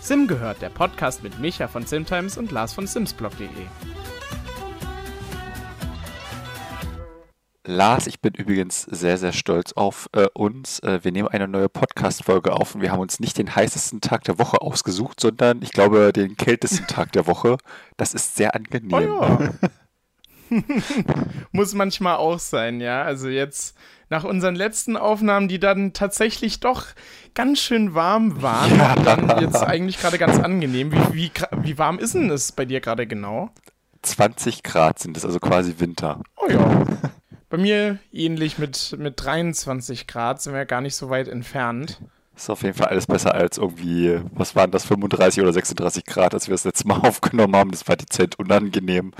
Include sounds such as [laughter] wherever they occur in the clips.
Sim gehört, der Podcast mit Micha von Simtimes und Lars von Simsblog.de. Lars, ich bin übrigens sehr, sehr stolz auf äh, uns. Äh, wir nehmen eine neue Podcast-Folge auf und wir haben uns nicht den heißesten Tag der Woche ausgesucht, sondern ich glaube den kältesten Tag der Woche. Das ist sehr angenehm. Oh ja. [laughs] Muss manchmal auch sein, ja. Also jetzt nach unseren letzten Aufnahmen, die dann tatsächlich doch ganz schön warm waren, ja. [laughs] dann jetzt eigentlich gerade ganz angenehm. Wie, wie, wie warm ist denn es bei dir gerade genau? 20 Grad sind es, also quasi Winter. Oh ja. Bei mir ähnlich mit, mit 23 Grad, sind wir gar nicht so weit entfernt. Ist auf jeden Fall alles besser als irgendwie, was waren das, 35 oder 36 Grad, als wir das letzte Mal [laughs] aufgenommen haben. Das war dezent unangenehm.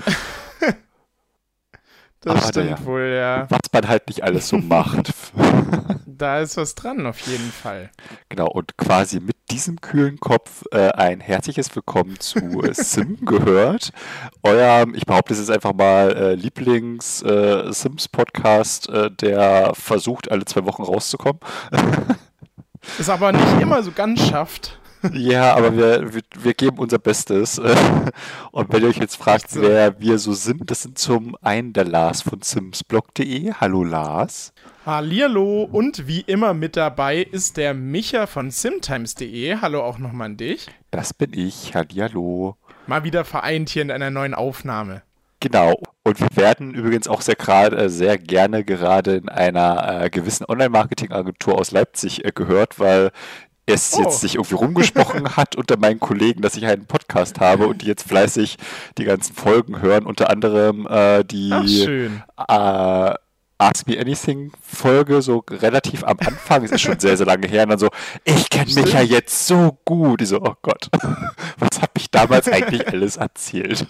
[laughs] das Aber stimmt ja, wohl, ja. Was man halt nicht alles so macht. [laughs] da ist was dran, auf jeden Fall. Genau, und quasi mit diesem kühlen Kopf äh, ein herzliches Willkommen zu [laughs] Sim gehört. Euer, ich behaupte es jetzt einfach mal, äh, Lieblings-Sims-Podcast, äh, äh, der versucht, alle zwei Wochen rauszukommen. [laughs] ist aber nicht immer so ganz schafft. Ja, [laughs] aber wir, wir, wir, geben unser Bestes. [laughs] Und wenn ihr euch jetzt fragt, wer wir so sind, das sind zum einen der Lars von simsblog.de. Hallo Lars. Hallihallo und wie immer mit dabei ist der Micha von simtimes.de. Hallo auch nochmal an dich. Das bin ich. Hallihallo. Mal wieder vereint hier in einer neuen Aufnahme. Genau. Und wir werden übrigens auch sehr gerade äh, sehr gerne gerade in einer äh, gewissen Online-Marketing-Agentur aus Leipzig äh, gehört, weil es oh. jetzt sich irgendwie rumgesprochen [laughs] hat unter meinen Kollegen, dass ich einen Podcast habe und die jetzt fleißig die ganzen Folgen hören, unter anderem äh, die Ach. Äh, Ask Me Anything Folge, so relativ am Anfang, es ist schon sehr, sehr lange her, und dann so, ich kenne mich ja jetzt so gut. Ich so, oh Gott, [laughs] was habe ich damals eigentlich [laughs] alles erzählt?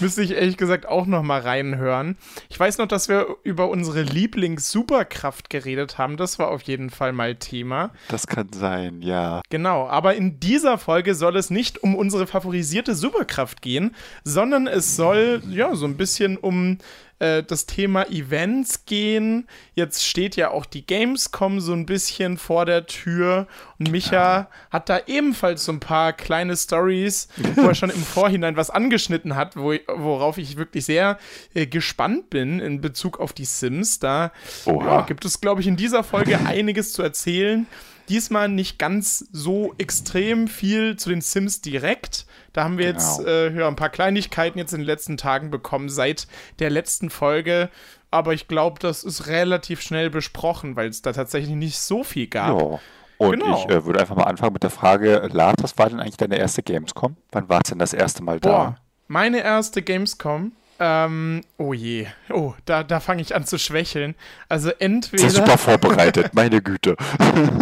Müsste ich ehrlich gesagt auch noch mal reinhören. Ich weiß noch, dass wir über unsere Lieblings-Superkraft geredet haben. Das war auf jeden Fall mal Thema. Das kann sein, ja. Genau, aber in dieser Folge soll es nicht um unsere favorisierte Superkraft gehen, sondern es soll ja so ein bisschen um äh, das Thema Events gehen. Jetzt steht ja auch die Gamescom so ein bisschen vor der Tür und Micha hat da ebenfalls so ein paar kleine Stories, wo er schon im [laughs] Vorhinein was angeschnitten hat, wo, worauf ich wirklich sehr äh, gespannt bin in Bezug auf die Sims. Da ja, gibt es, glaube ich, in dieser Folge [laughs] einiges zu erzählen. Diesmal nicht ganz so extrem viel zu den Sims direkt. Da haben wir genau. jetzt äh, ja, ein paar Kleinigkeiten jetzt in den letzten Tagen bekommen seit der letzten Folge. Aber ich glaube, das ist relativ schnell besprochen, weil es da tatsächlich nicht so viel gab. Ja. Und genau. ich äh, würde einfach mal anfangen mit der Frage, Lars, was war denn eigentlich deine erste Gamescom? Wann war es denn das erste Mal da? Boah, meine erste Gamescom ähm, oh je. Oh, da, da fange ich an zu schwächeln. Also entweder. Das ist super vorbereitet, [laughs] meine Güte.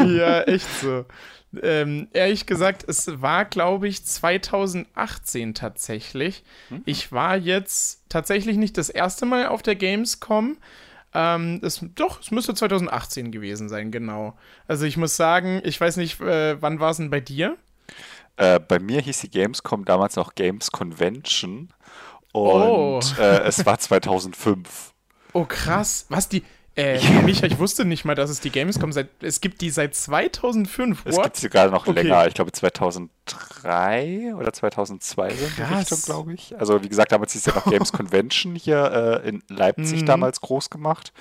ja, echt so. Ähm, ehrlich gesagt, es war, glaube ich, 2018 tatsächlich. Hm? Ich war jetzt tatsächlich nicht das erste Mal auf der Gamescom. Ähm, es, doch, es müsste 2018 gewesen sein, genau. Also ich muss sagen, ich weiß nicht, äh, wann war es denn bei dir? Äh, bei mir hieß die Gamescom damals noch Games Convention. Und oh. äh, es war 2005. Oh, krass. Was, die, äh, Micha, ich wusste nicht mal, dass es die Gamescom seit. Es gibt die seit 2005. What? Es gibt sie gerade noch okay. länger. Ich glaube 2003 oder 2002 so in die Richtung, glaube ich. Also, wie gesagt, damals hieß ja noch Games [laughs] Convention hier äh, in Leipzig mhm. damals groß gemacht.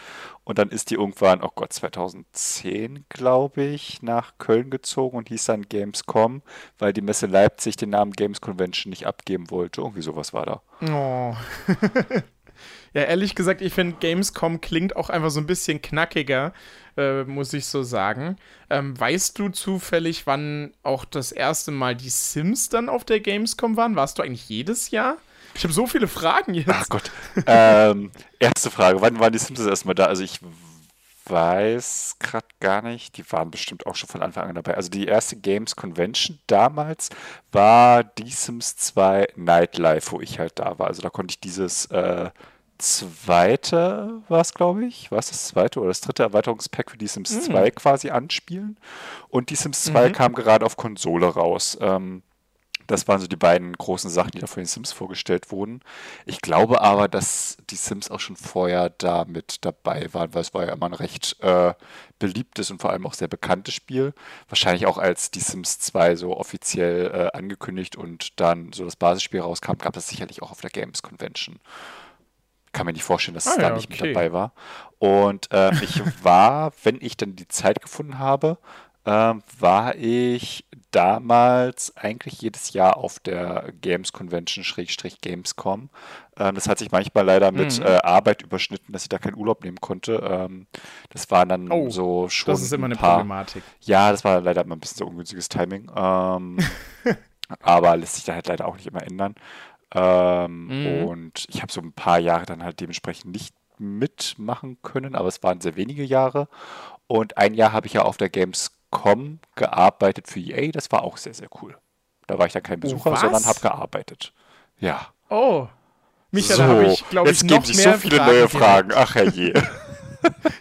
Und dann ist die irgendwann, oh Gott, 2010, glaube ich, nach Köln gezogen und hieß dann Gamescom, weil die Messe Leipzig den Namen Games Convention nicht abgeben wollte. Irgendwie sowas war da. Oh. [laughs] Ja, ehrlich gesagt, ich finde Gamescom klingt auch einfach so ein bisschen knackiger, äh, muss ich so sagen. Ähm, weißt du zufällig, wann auch das erste Mal die Sims dann auf der Gamescom waren? Warst du eigentlich jedes Jahr? Ich habe so viele Fragen jetzt. Ach Gott. ähm, erste Frage, wann waren die Sims das erste Mal da? Also ich weiß gerade gar nicht. Die waren bestimmt auch schon von Anfang an dabei. Also die erste Games Convention damals war die Sims 2 Nightlife, wo ich halt da war. Also da konnte ich dieses äh, zweite war es, glaube ich. War es das zweite oder das dritte Erweiterungspack für die Sims mhm. 2 quasi anspielen. Und die Sims 2 mhm. kam gerade auf Konsole raus. Ähm, Das waren so die beiden großen Sachen, die da von den Sims vorgestellt wurden. Ich glaube aber, dass die Sims auch schon vorher da mit dabei waren, weil es war ja immer ein recht äh, beliebtes und vor allem auch sehr bekanntes Spiel. Wahrscheinlich auch als die Sims 2 so offiziell äh, angekündigt und dann so das Basisspiel rauskam, gab es sicherlich auch auf der Games Convention. Kann mir nicht vorstellen, dass es Ah, da ja, nicht okay. mit dabei war. Und äh, ich [laughs] war, wenn ich dann die Zeit gefunden habe, ähm, war ich damals eigentlich jedes Jahr auf der Games Convention Schrägstrich Gamescom. Ähm, das hat sich manchmal leider mit Mhm. äh, Arbeit überschnitten, dass ich da keinen Urlaub nehmen konnte. Ähm, das waren dann Oh, so schon Das ist immer ein eine paar. Problematik. Ja, das war leider immer ein bisschen so ungünstiges Timing. Ähm, [laughs] aber lässt sich da halt leider auch nicht immer ändern. Ähm, Mhm. Und ich habe so ein paar Jahre dann halt dementsprechend nicht mitmachen können, aber es waren sehr wenige Jahre. Und ein Jahr habe ich ja auf der Gamescom gearbeitet für EA. Das war auch sehr, sehr cool. Da war ich dann kein Besucher, was? sondern habe gearbeitet. Ja. Oh. Micha, so, da habe ich, glaube ich, noch geben sich mehr so viele Fragen neue. Fragen. Ach herrje. [laughs]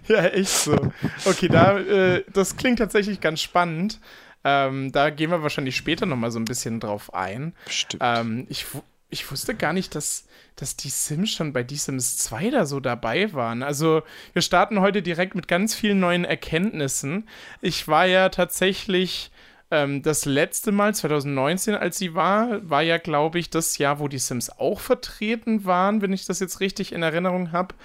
Ja, echt so. Okay, da, äh, das klingt tatsächlich ganz spannend. Ähm, da gehen wir wahrscheinlich später nochmal so ein bisschen drauf ein. Bestimmt. Ähm, ich, ich wusste gar nicht, dass, dass die Sims schon bei Die Sims 2 da so dabei waren. Also, wir starten heute direkt mit ganz vielen neuen Erkenntnissen. Ich war ja tatsächlich ähm, das letzte Mal, 2019, als sie war, war ja, glaube ich, das Jahr, wo die Sims auch vertreten waren, wenn ich das jetzt richtig in Erinnerung habe.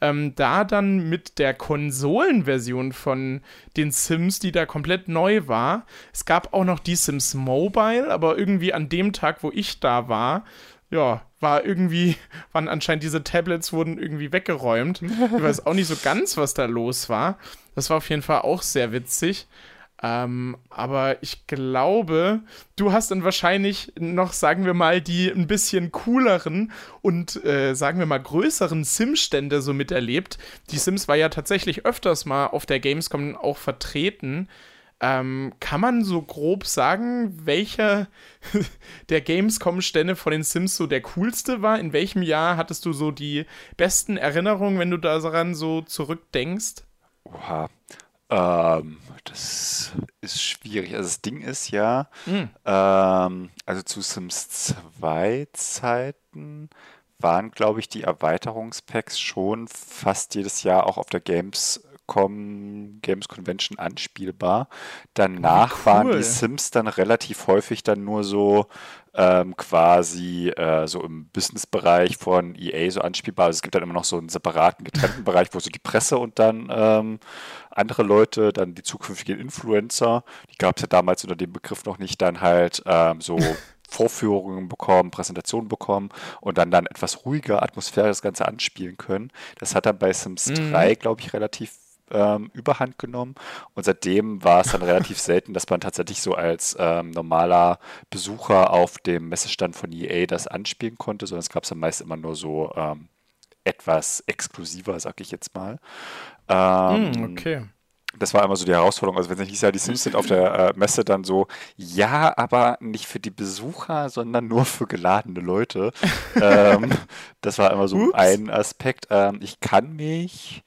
Ähm, da dann mit der Konsolenversion von den Sims, die da komplett neu war. Es gab auch noch die Sims Mobile, aber irgendwie an dem Tag, wo ich da war, ja, war irgendwie, [laughs] waren anscheinend diese Tablets wurden irgendwie weggeräumt. Ich weiß auch nicht so ganz, was da los war. Das war auf jeden Fall auch sehr witzig. Ähm, aber ich glaube, du hast dann wahrscheinlich noch, sagen wir mal, die ein bisschen cooleren und, äh, sagen wir mal, größeren Sim-Stände so miterlebt. Die Sims war ja tatsächlich öfters mal auf der Gamescom auch vertreten. Ähm, kann man so grob sagen, welcher [laughs] der Gamescom-Stände von den Sims so der coolste war? In welchem Jahr hattest du so die besten Erinnerungen, wenn du daran so zurückdenkst? Oha. Ähm, das ist schwierig. Also das Ding ist ja, Hm. ähm, also zu Sims 2 Zeiten waren, glaube ich, die Erweiterungspacks schon fast jedes Jahr auch auf der Gamescom, Games Convention anspielbar. Danach waren cool. die Sims dann relativ häufig dann nur so ähm, quasi äh, so im Businessbereich von EA so anspielbar. Also es gibt dann immer noch so einen separaten, getrennten Bereich, wo so die Presse und dann ähm, andere Leute, dann die zukünftigen Influencer, die gab es ja damals unter dem Begriff noch nicht, dann halt ähm, so [laughs] Vorführungen bekommen, Präsentationen bekommen und dann dann etwas ruhiger Atmosphäre das Ganze anspielen können. Das hat dann bei Sims Mhm. 3, glaube ich, relativ ähm, überhand genommen. Und seitdem war es dann relativ selten, dass man tatsächlich so als ähm, normaler Besucher auf dem Messestand von EA das anspielen konnte, sondern es gab es dann meist immer nur so ähm, etwas exklusiver, sag ich jetzt mal. Hm, okay. das war immer so die Herausforderung. Also wenn es hieß, ja, die Sims sind auf der äh, Messe dann so, ja, aber nicht für die Besucher, sondern nur für geladene Leute. [laughs] ähm, das war immer so Ups. ein Aspekt. Ähm, ich kann mich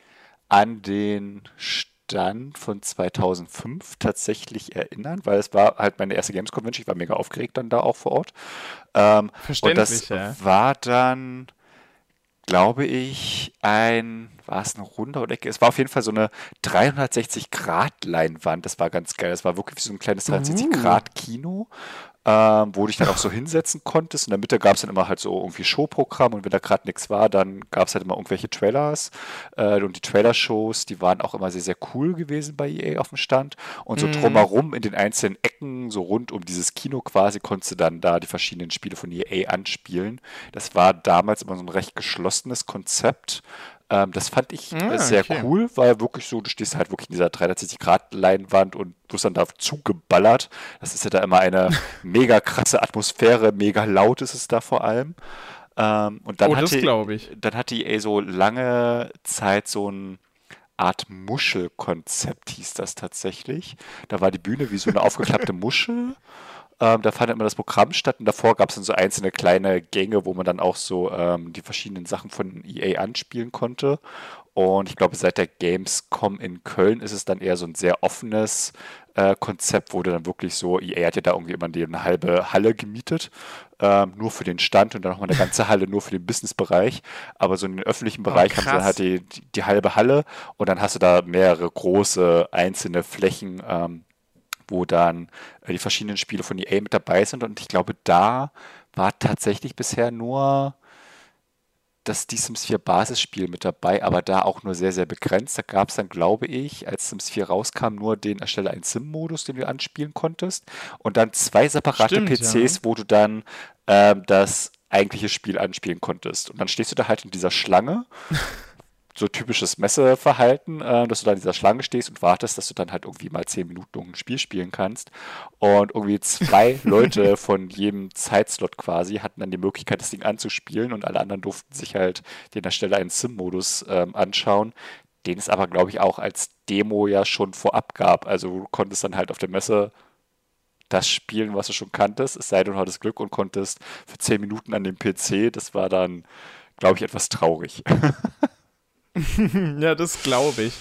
an den Stand von 2005 tatsächlich erinnern, weil es war halt meine erste Games Convention. Ich war mega aufgeregt dann da auch vor Ort. Ähm, und das Verständlich, ja. war dann, glaube ich, ein, war es eine Runde oder Ecke? Es war auf jeden Fall so eine 360-Grad-Leinwand. Das war ganz geil. Das war wirklich so ein kleines 360-Grad-Kino, ähm, wo du dich dann auch so hinsetzen konntest. In der Mitte gab es dann immer halt so irgendwie Showprogramm und wenn da gerade nichts war, dann gab es halt immer irgendwelche Trailers. Äh, und die Trailer-Shows, die waren auch immer sehr, sehr cool gewesen bei EA auf dem Stand. Und so Mhm. drumherum in den einzelnen Ecken, so rund um dieses Kino quasi, konntest du dann da die verschiedenen Spiele von EA anspielen. Das war damals immer so ein recht geschlossenes Konzept. Ähm, das fand ich äh, Ah, sehr okay. cool, weil wirklich so, du stehst halt wirklich in dieser 360-Grad-Leinwand und wirst dann da zugeballert. Das ist ja da immer eine [laughs] mega krasse Atmosphäre, mega laut ist es da vor allem. Ähm, und dann oh, hatte, dann hatte EA so lange Zeit so ein Art Muschelkonzept, hieß das tatsächlich. Da war die Bühne wie so eine aufgeklappte [laughs] Muschel. Ähm, da fand immer das Programm statt und davor gab es dann so einzelne kleine Gänge, wo man dann auch so ähm, die verschiedenen Sachen von EA anspielen konnte. Und ich glaube, seit der Gamescom in Köln ist es dann eher so ein sehr offenes äh, Konzept, wo du dann wirklich so, EA hat ja da irgendwie immer eine halbe Halle gemietet, ähm, nur für den Stand und dann nochmal eine ganze Halle nur für den Businessbereich. Aber so in den öffentlichen oh, Bereich oh, haben sie dann halt die, die, die, halbe Halle und dann hast du da mehrere große einzelne Flächen, ähm, wo dann die verschiedenen Spiele von EA mit dabei sind. Und ich glaube, da war tatsächlich bisher nur das die Sims 4 Basisspiel mit dabei, aber da auch nur sehr, sehr begrenzt. Da gab es dann, glaube ich, als Sims 4 rauskam, nur den Erstelle einen Sim-Modus, den du anspielen konntest. Und dann zwei separate Stimmt, PCs, ja. wo du dann ähm, das eigentliche Spiel anspielen konntest. Und dann stehst du da halt in dieser Schlange [laughs] so typisches Messeverhalten, äh, dass du da in dieser Schlange stehst und wartest, dass du dann halt irgendwie mal zehn Minuten ein Spiel spielen kannst. Und irgendwie zwei [laughs] Leute von jedem Zeitslot quasi hatten dann die Möglichkeit, das Ding anzuspielen und alle anderen durften sich halt den Ersteller einen Sim-Modus ähm, anschauen, den es aber, glaube ich, auch als Demo ja schon vorab gab. Also du konntest dann halt auf der Messe das spielen, was du schon kanntest, es sei denn, du hattest Glück und konntest für zehn Minuten an dem PC. Das war dann, glaube ich, etwas traurig. [laughs] [laughs] ja, das glaube ich.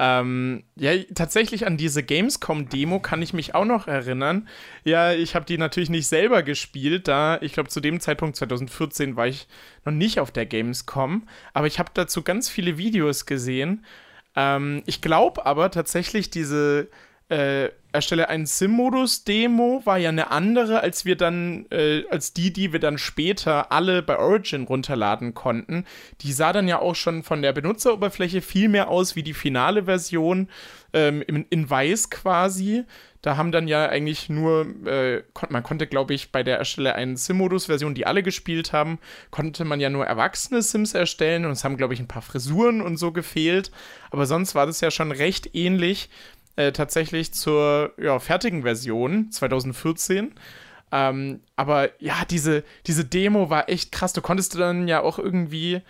Ähm, ja, tatsächlich an diese Gamescom-Demo kann ich mich auch noch erinnern. Ja, ich habe die natürlich nicht selber gespielt, da ich glaube, zu dem Zeitpunkt 2014 war ich noch nicht auf der Gamescom, aber ich habe dazu ganz viele Videos gesehen. Ähm, ich glaube aber tatsächlich, diese äh, erstelle einen Sim-Modus-Demo war ja eine andere, als wir dann, äh, als die, die wir dann später alle bei Origin runterladen konnten. Die sah dann ja auch schon von der Benutzeroberfläche viel mehr aus wie die finale Version, ähm, in, in, weiß quasi. Da haben dann ja eigentlich nur, äh, man konnte, glaube ich, bei der Erstelle einen Sim-Modus-Version, die alle gespielt haben, konnte man ja nur erwachsene Sims erstellen und es haben, glaube ich, ein paar Frisuren und so gefehlt. Aber sonst war das ja schon recht ähnlich äh, tatsächlich zur ja, fertigen Version 2014. Ähm, aber ja, diese, diese Demo war echt krass. Du konntest dann ja auch irgendwie,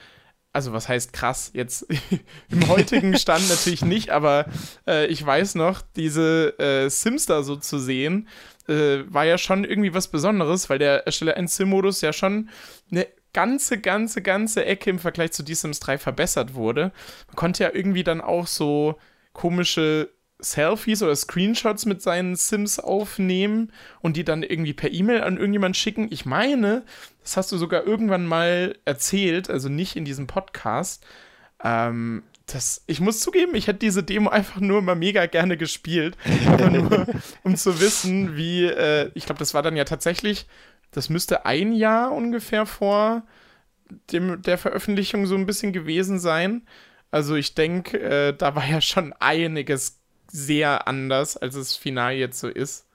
also was heißt krass, jetzt [laughs] im heutigen Stand natürlich nicht, aber äh, ich weiß noch, diese äh, Sims da so zu sehen, äh, war ja schon irgendwie was Besonderes, weil der Ersteller 1 Sim-Modus ja schon eine ganze, ganze, ganze Ecke im Vergleich zu D-Sims 3 verbessert wurde. Man konnte ja irgendwie dann auch so komische Selfies oder Screenshots mit seinen Sims aufnehmen und die dann irgendwie per E-Mail an irgendjemand schicken. Ich meine, das hast du sogar irgendwann mal erzählt, also nicht in diesem Podcast. Ähm, das, ich muss zugeben, ich hätte diese Demo einfach nur mal mega gerne gespielt. Nur, [laughs] um zu wissen, wie, äh, ich glaube, das war dann ja tatsächlich, das müsste ein Jahr ungefähr vor dem, der Veröffentlichung so ein bisschen gewesen sein. Also ich denke, äh, da war ja schon einiges sehr anders, als es final jetzt so ist.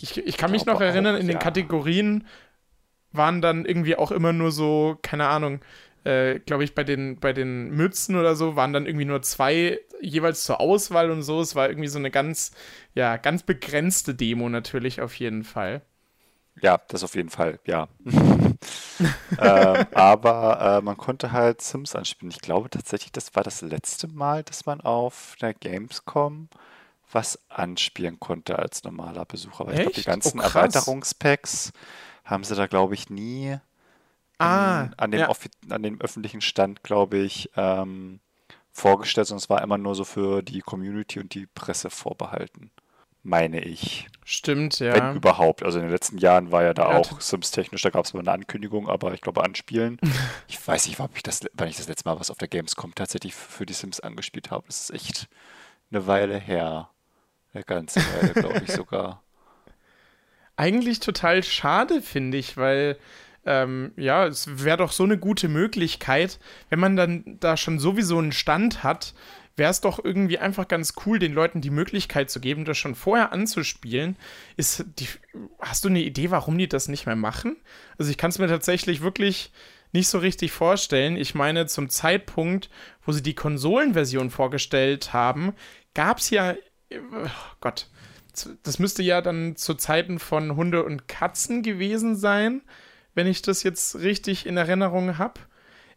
Ich, ich kann mich noch erinnern, auch, in den ja. Kategorien waren dann irgendwie auch immer nur so, keine Ahnung, äh, glaube ich, bei den, bei den Mützen oder so waren dann irgendwie nur zwei jeweils zur Auswahl und so. Es war irgendwie so eine ganz, ja, ganz begrenzte Demo natürlich auf jeden Fall. Ja, das auf jeden Fall, ja. [laughs] ähm, aber äh, man konnte halt Sims anspielen. Ich glaube tatsächlich, das war das letzte Mal, dass man auf der Gamescom was anspielen konnte als normaler Besucher. Aber ich glaube, die ganzen oh, Erweiterungspacks haben sie da, glaube ich, nie ah, in, an, dem ja. an dem öffentlichen Stand, glaube ich, ähm, vorgestellt, sondern es war immer nur so für die Community und die Presse vorbehalten meine ich. Stimmt, ja. Wenn überhaupt. Also in den letzten Jahren war ja da ja, auch Sims-technisch, da gab es mal eine Ankündigung, aber ich glaube anspielen. [laughs] ich weiß nicht, ob ich das, wann ich das letzte Mal was auf der Gamescom tatsächlich für die Sims angespielt habe. Das ist echt eine Weile her. Eine ganze Weile, glaube ich sogar. [laughs] Eigentlich total schade, finde ich, weil ähm, ja, es wäre doch so eine gute Möglichkeit, wenn man dann da schon sowieso einen Stand hat, wäre es doch irgendwie einfach ganz cool, den Leuten die Möglichkeit zu geben, das schon vorher anzuspielen. Ist die, hast du eine Idee, warum die das nicht mehr machen? Also ich kann es mir tatsächlich wirklich nicht so richtig vorstellen. Ich meine, zum Zeitpunkt, wo sie die Konsolenversion vorgestellt haben, gab es ja, oh Gott, das müsste ja dann zu Zeiten von Hunde und Katzen gewesen sein, wenn ich das jetzt richtig in Erinnerung habe.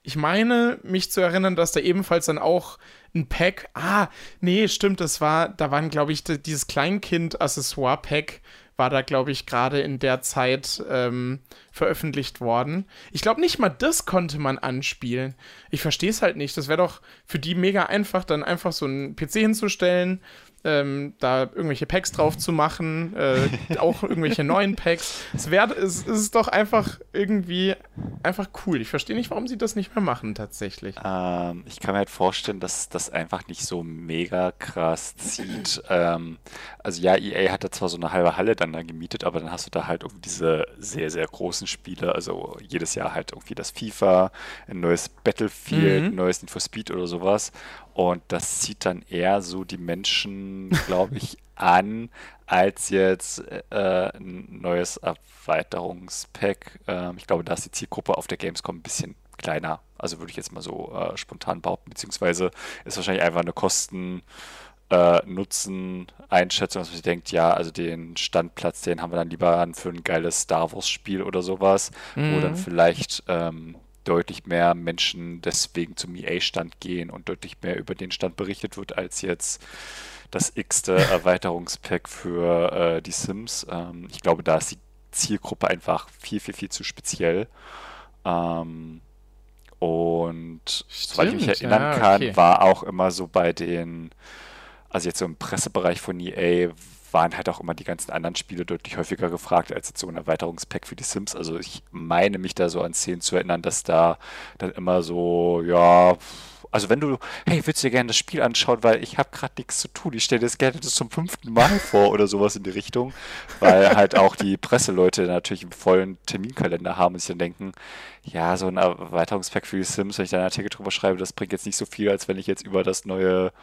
Ich meine, mich zu erinnern, dass da ebenfalls dann auch ein Pack. Ah, nee, stimmt, das war, da waren, glaube ich, dieses Kleinkind-Accessoire-Pack war da, glaube ich, gerade in der Zeit ähm, veröffentlicht worden. Ich glaube, nicht mal das konnte man anspielen. Ich verstehe es halt nicht. Das wäre doch für die mega einfach, dann einfach so einen PC hinzustellen, ähm, da irgendwelche Packs drauf zu machen, äh, auch irgendwelche neuen Packs. Es, wär, es, es ist doch einfach irgendwie einfach cool. Ich verstehe nicht, warum sie das nicht mehr machen tatsächlich. Ähm, ich kann mir halt vorstellen, dass das einfach nicht so mega krass zieht. ähm, also ja, EA hat da zwar so eine halbe Halle dann da gemietet, aber dann hast du da halt irgendwie diese sehr, sehr großen Spiele. Also jedes Jahr halt irgendwie das FIFA, ein neues Battlefield, mhm. ein neues Need for Speed oder sowas. Und das zieht dann eher so die Menschen, glaube ich, [laughs] an, als jetzt äh, ein neues Erweiterungspack. Ähm, ich glaube, da ist die Zielgruppe auf der Gamescom ein bisschen kleiner. Also würde ich jetzt mal so äh, spontan behaupten, beziehungsweise ist wahrscheinlich einfach eine Kosten- äh, Nutzen Einschätzung, dass man sich denkt, ja, also den Standplatz, den haben wir dann lieber an für ein geiles Star Wars Spiel oder sowas, mhm. wo dann vielleicht ähm, deutlich mehr Menschen deswegen zum EA-Stand gehen und deutlich mehr über den Stand berichtet wird, als jetzt das x-te [laughs] Erweiterungspack für äh, die Sims. Ähm, ich glaube, da ist die Zielgruppe einfach viel, viel, viel zu speziell. Ähm, und Stimmt, soweit ich mich erinnern ja, kann, okay. war auch immer so bei den, also jetzt so im Pressebereich von EA, waren halt auch immer die ganzen anderen Spiele deutlich häufiger gefragt als jetzt so ein Erweiterungspack für die Sims. Also ich meine mich da so an Szenen zu erinnern, dass da dann immer so, ja, also wenn du, hey, willst du dir gerne das Spiel anschauen, weil ich habe gerade nichts zu tun, ich stelle das gerne das zum fünften Mal [laughs] vor oder sowas in die Richtung, weil halt auch die Presseleute natürlich einen vollen Terminkalender haben und sich dann denken, ja, so ein Erweiterungspack für die Sims, wenn ich da einen Artikel drüber schreibe, das bringt jetzt nicht so viel, als wenn ich jetzt über das neue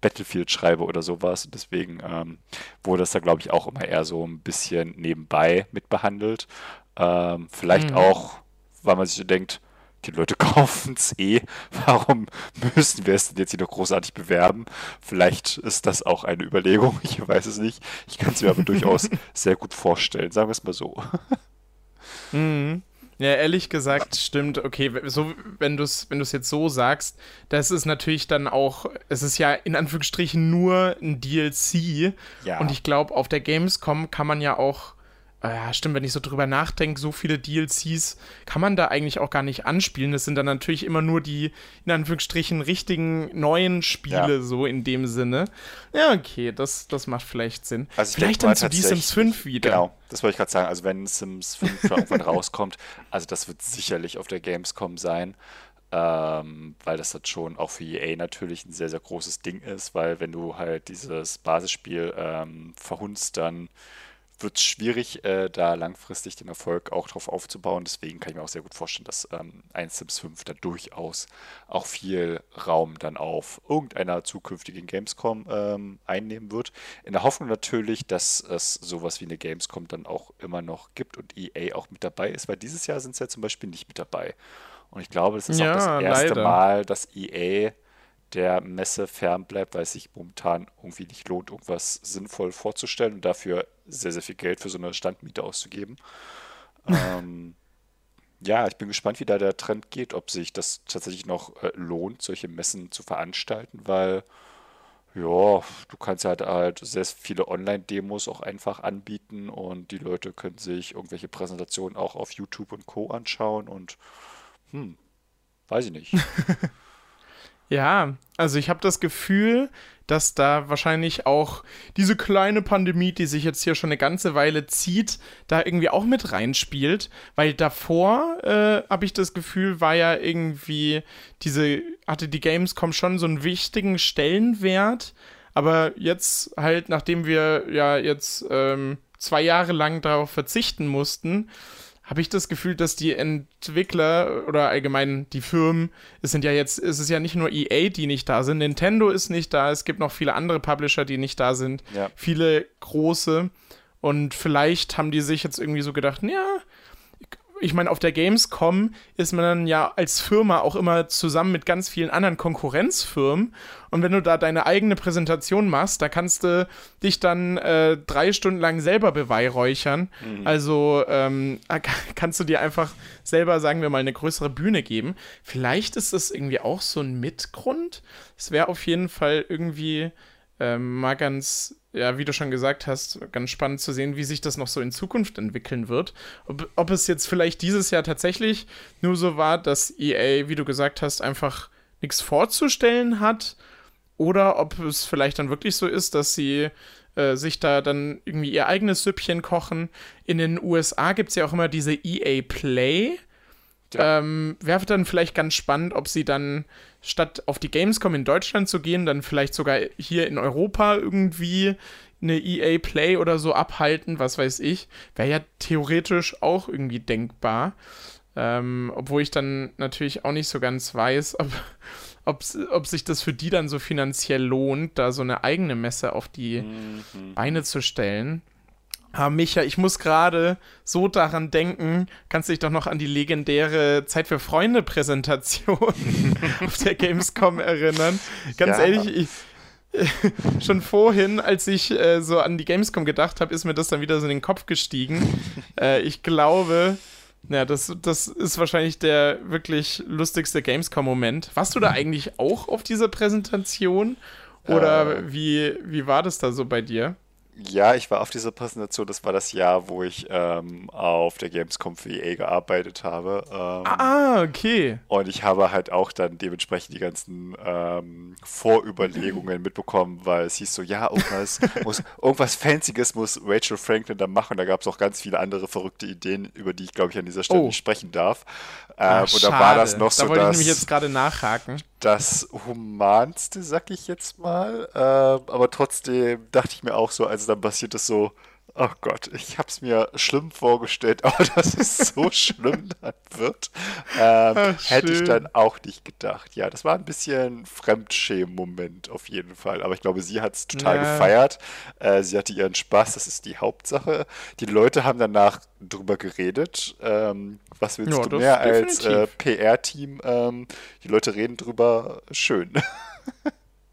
Battlefield schreibe oder sowas. Und deswegen ähm, wurde das da, glaube ich, auch immer eher so ein bisschen nebenbei mit behandelt. Ähm, vielleicht mhm. auch, weil man sich so denkt, die Leute [laughs] kaufen es eh. Warum müssen wir es denn jetzt hier noch großartig bewerben? Vielleicht ist das auch eine Überlegung. [laughs] Ich weiß es nicht. Ich kann es mir aber durchaus [laughs] sehr gut vorstellen. Sagen wir es mal so. Mhm. Ja, ehrlich gesagt, stimmt. Okay, so, wenn du es wenn jetzt so sagst, das ist natürlich dann auch, es ist ja in Anführungsstrichen nur ein DLC. Ja. Und ich glaube, auf der Gamescom kann man ja auch ja, stimmt, wenn ich so drüber nachdenke, so viele DLCs kann man da eigentlich auch gar nicht anspielen. Das sind dann natürlich immer nur die, in Anführungsstrichen, richtigen neuen Spiele, ja. so in dem Sinne. Ja, okay, das, das macht vielleicht Sinn. Also vielleicht dann zu die Sims 5 wieder. Genau, das wollte ich gerade sagen. Also wenn Sims 5 irgendwann [laughs] rauskommt, also das wird sicherlich auf der Gamescom sein. Ähm, weil das halt schon auch für EA natürlich ein sehr, sehr großes Ding ist, weil wenn du halt dieses Basisspiel ähm, verhunzt, dann wird es schwierig, äh, da langfristig den Erfolg auch drauf aufzubauen. Deswegen kann ich mir auch sehr gut vorstellen, dass ähm, ein Sims 5 da durchaus auch viel Raum dann auf irgendeiner zukünftigen Gamescom ähm, einnehmen wird. In der Hoffnung natürlich, dass es sowas wie eine Gamescom dann auch immer noch gibt und EA auch mit dabei ist, weil dieses Jahr sind sie ja zum Beispiel nicht mit dabei. Und ich glaube, das ist ja, auch das erste leider. Mal, dass EA der Messe fernbleibt, weil es sich momentan irgendwie nicht lohnt, irgendwas sinnvoll vorzustellen und dafür sehr, sehr viel Geld für so eine Standmiete auszugeben. [laughs] ähm, ja, ich bin gespannt, wie da der Trend geht, ob sich das tatsächlich noch äh, lohnt, solche Messen zu veranstalten, weil ja, du kannst halt halt sehr viele Online-Demos auch einfach anbieten und die Leute können sich irgendwelche Präsentationen auch auf YouTube und Co. anschauen und hm, weiß ich nicht. [laughs] Ja, also ich habe das Gefühl, dass da wahrscheinlich auch diese kleine Pandemie, die sich jetzt hier schon eine ganze Weile zieht, da irgendwie auch mit reinspielt. Weil davor, äh, habe ich das Gefühl, war ja irgendwie diese, hatte die Gamescom schon so einen wichtigen Stellenwert. Aber jetzt halt, nachdem wir ja jetzt ähm, zwei Jahre lang darauf verzichten mussten, habe ich das Gefühl, dass die Entwickler oder allgemein die Firmen, es sind ja jetzt, es ist ja nicht nur EA, die nicht da sind, Nintendo ist nicht da, es gibt noch viele andere Publisher, die nicht da sind, ja. viele große. Und vielleicht haben die sich jetzt irgendwie so gedacht, ja, ich meine, auf der Gamescom ist man dann ja als Firma auch immer zusammen mit ganz vielen anderen Konkurrenzfirmen. Und wenn du da deine eigene Präsentation machst, da kannst du dich dann äh, drei Stunden lang selber beweihräuchern. Mhm. Also ähm, kannst du dir einfach selber, sagen wir mal, eine größere Bühne geben. Vielleicht ist das irgendwie auch so ein Mitgrund. Es wäre auf jeden Fall irgendwie ähm, mal ganz ja, wie du schon gesagt hast, ganz spannend zu sehen, wie sich das noch so in Zukunft entwickeln wird. Ob, ob es jetzt vielleicht dieses Jahr tatsächlich nur so war, dass EA, wie du gesagt hast, einfach nichts vorzustellen hat oder ob es vielleicht dann wirklich so ist, dass sie äh, sich da dann irgendwie ihr eigenes Süppchen kochen. In den USA gibt es ja auch immer diese EA Play. Ja. Ähm, Wäre dann vielleicht ganz spannend, ob sie dann statt auf die Gamescom in Deutschland zu gehen, dann vielleicht sogar hier in Europa irgendwie eine EA Play oder so abhalten, was weiß ich. Wäre ja theoretisch auch irgendwie denkbar. Ähm, obwohl ich dann natürlich auch nicht so ganz weiß, [laughs] ob, ob, ob sich das für die dann so finanziell lohnt, da so eine eigene Messe auf die mhm. Beine zu stellen. Ah, Micha, ich muss gerade so daran denken, kannst du dich doch noch an die legendäre Zeit für Freunde Präsentation [laughs] auf der Gamescom erinnern. Ganz ja. ehrlich, ich, [laughs] schon vorhin, als ich äh, so an die Gamescom gedacht habe, ist mir das dann wieder so in den Kopf gestiegen. [laughs] äh, ich glaube, ja, das, das ist wahrscheinlich der wirklich lustigste Gamescom-Moment. Warst du da eigentlich auch auf dieser Präsentation? Oder äh, wie, wie war das da so bei dir? Ja, ich war auf dieser Präsentation. Das war das Jahr, wo ich ähm, auf der Gamescom für EA gearbeitet habe. Ähm, ah, okay. Und ich habe halt auch dann dementsprechend die ganzen ähm, Vorüberlegungen mitbekommen, weil es hieß so, ja, irgendwas, [laughs] muss, irgendwas Fancyes muss Rachel Franklin da machen. Da gab es auch ganz viele andere verrückte Ideen, über die ich, glaube ich, an dieser Stelle oh. nicht sprechen darf. Ach, und da war das noch so, da wollte dass, ich nämlich jetzt gerade nachhaken. Das Humanste, sag ich jetzt mal. Ähm, aber trotzdem dachte ich mir auch so, also dann passiert es so, Ach Gott, ich habe es mir schlimm vorgestellt, [laughs] aber dass es so schlimm dann wird, ähm, Ach, hätte ich dann auch nicht gedacht. Ja, das war ein bisschen Fremdschämen-Moment auf jeden Fall. Aber ich glaube, sie hat es total ja. gefeiert. Äh, sie hatte ihren Spaß, das ist die Hauptsache. Die Leute haben danach drüber geredet. Ähm, was willst ja, du mehr als äh, PR-Team? Ähm, die Leute reden drüber schön. [laughs]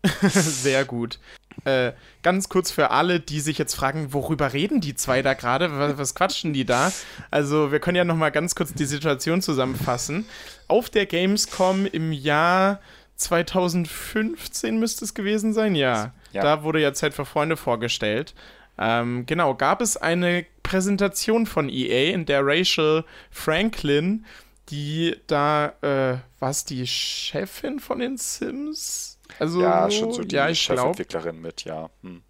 [laughs] Sehr gut. Äh, ganz kurz für alle, die sich jetzt fragen, worüber reden die zwei da gerade? Was, was, quatschen die da? Also, wir können ja noch mal ganz kurz die Situation zusammenfassen. Auf der Gamescom im Jahr 2015 müsste es gewesen sein, ja. ja. Da wurde ja Zeit für Freunde vorgestellt. Ähm, genau, gab es eine Präsentation von EA, in der Rachel Franklin, die da, äh, was die Chefin von den Sims? Also, ja, schon so die ja, Chefentwicklerin mit, ja. Hm.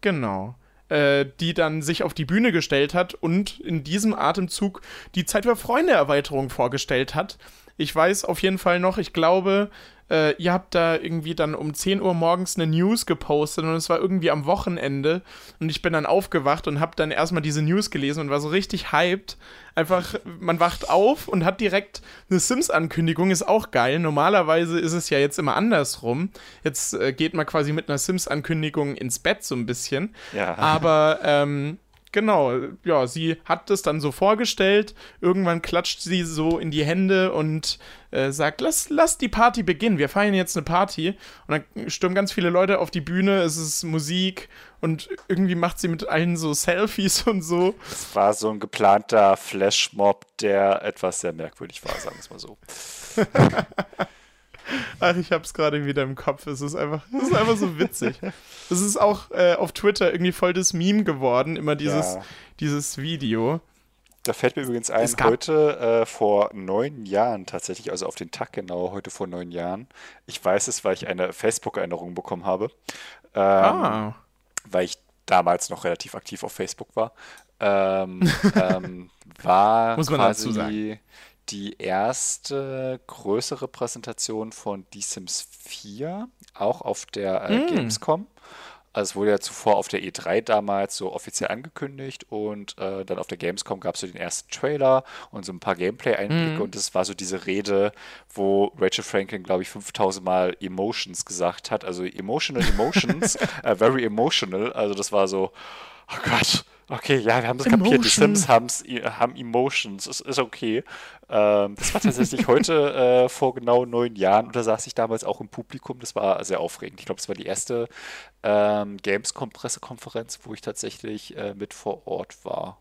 Genau. Äh, die dann sich auf die Bühne gestellt hat und in diesem Atemzug die Zeit für Freunde Erweiterung vorgestellt hat. Ich weiß auf jeden Fall noch, ich glaube, äh, ihr habt da irgendwie dann um 10 Uhr morgens eine News gepostet und es war irgendwie am Wochenende und ich bin dann aufgewacht und habe dann erstmal diese News gelesen und war so richtig hyped. Einfach, man wacht auf und hat direkt eine Sims-Ankündigung, ist auch geil. Normalerweise ist es ja jetzt immer andersrum. Jetzt äh, geht man quasi mit einer Sims-Ankündigung ins Bett so ein bisschen. Ja. Aber ähm, Genau, ja, sie hat das dann so vorgestellt. Irgendwann klatscht sie so in die Hände und äh, sagt, lass, lass die Party beginnen. Wir feiern jetzt eine Party. Und dann stürmen ganz viele Leute auf die Bühne. Es ist Musik und irgendwie macht sie mit allen so Selfies und so. Es war so ein geplanter Flashmob, der etwas sehr merkwürdig war, sagen wir es mal so. [laughs] Ach, ich hab's gerade wieder im Kopf. Es ist einfach, es ist einfach so witzig. Es ist auch äh, auf Twitter irgendwie voll das Meme geworden, immer dieses, ja. dieses Video. Da fällt mir übrigens ein, heute äh, vor neun Jahren tatsächlich, also auf den Tag genau, heute vor neun Jahren. Ich weiß es, weil ich eine Facebook-Erinnerung bekommen habe. Ähm, ah. Weil ich damals noch relativ aktiv auf Facebook war. Ähm, [laughs] ähm, war Muss man quasi dazu sagen die erste größere Präsentation von The Sims 4, auch auf der äh, mm. Gamescom. Also es wurde ja zuvor auf der E3 damals so offiziell angekündigt und äh, dann auf der Gamescom gab es so den ersten Trailer und so ein paar Gameplay-Einblicke mm. und das war so diese Rede, wo Rachel Franklin, glaube ich, 5000 Mal Emotions gesagt hat. Also emotional Emotions, uh, [laughs] very emotional. Also das war so, oh Gott, Okay, ja, wir haben das Emotion. kapiert. Die Sims haben Emotions. Ist, ist okay. Ähm, das war tatsächlich heute [laughs] äh, vor genau neun Jahren. Und da saß ich damals auch im Publikum. Das war sehr aufregend. Ich glaube, es war die erste ähm, Gamescom-Pressekonferenz, wo ich tatsächlich äh, mit vor Ort war.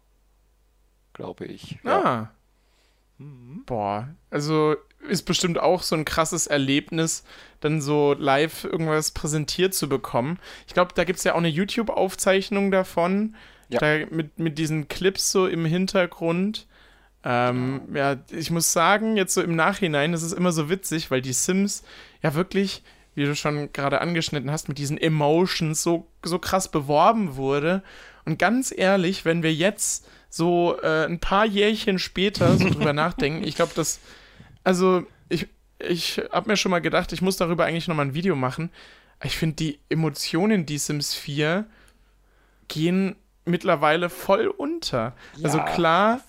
Glaube ich. Ja. Ah. Mhm. Boah, also ist bestimmt auch so ein krasses Erlebnis, dann so live irgendwas präsentiert zu bekommen. Ich glaube, da gibt es ja auch eine YouTube-Aufzeichnung davon. Ja. Da mit, mit diesen Clips so im Hintergrund. Ähm, genau. Ja, ich muss sagen, jetzt so im Nachhinein, das ist immer so witzig, weil die Sims ja wirklich wie du schon gerade angeschnitten hast, mit diesen Emotions so, so krass beworben wurde. Und ganz ehrlich, wenn wir jetzt so äh, ein paar Jährchen später so drüber [laughs] nachdenken, ich glaube, das, also ich, ich habe mir schon mal gedacht, ich muss darüber eigentlich nochmal ein Video machen. Ich finde, die Emotionen, die Sims 4 gehen mittlerweile voll unter. Also ja. Also klar,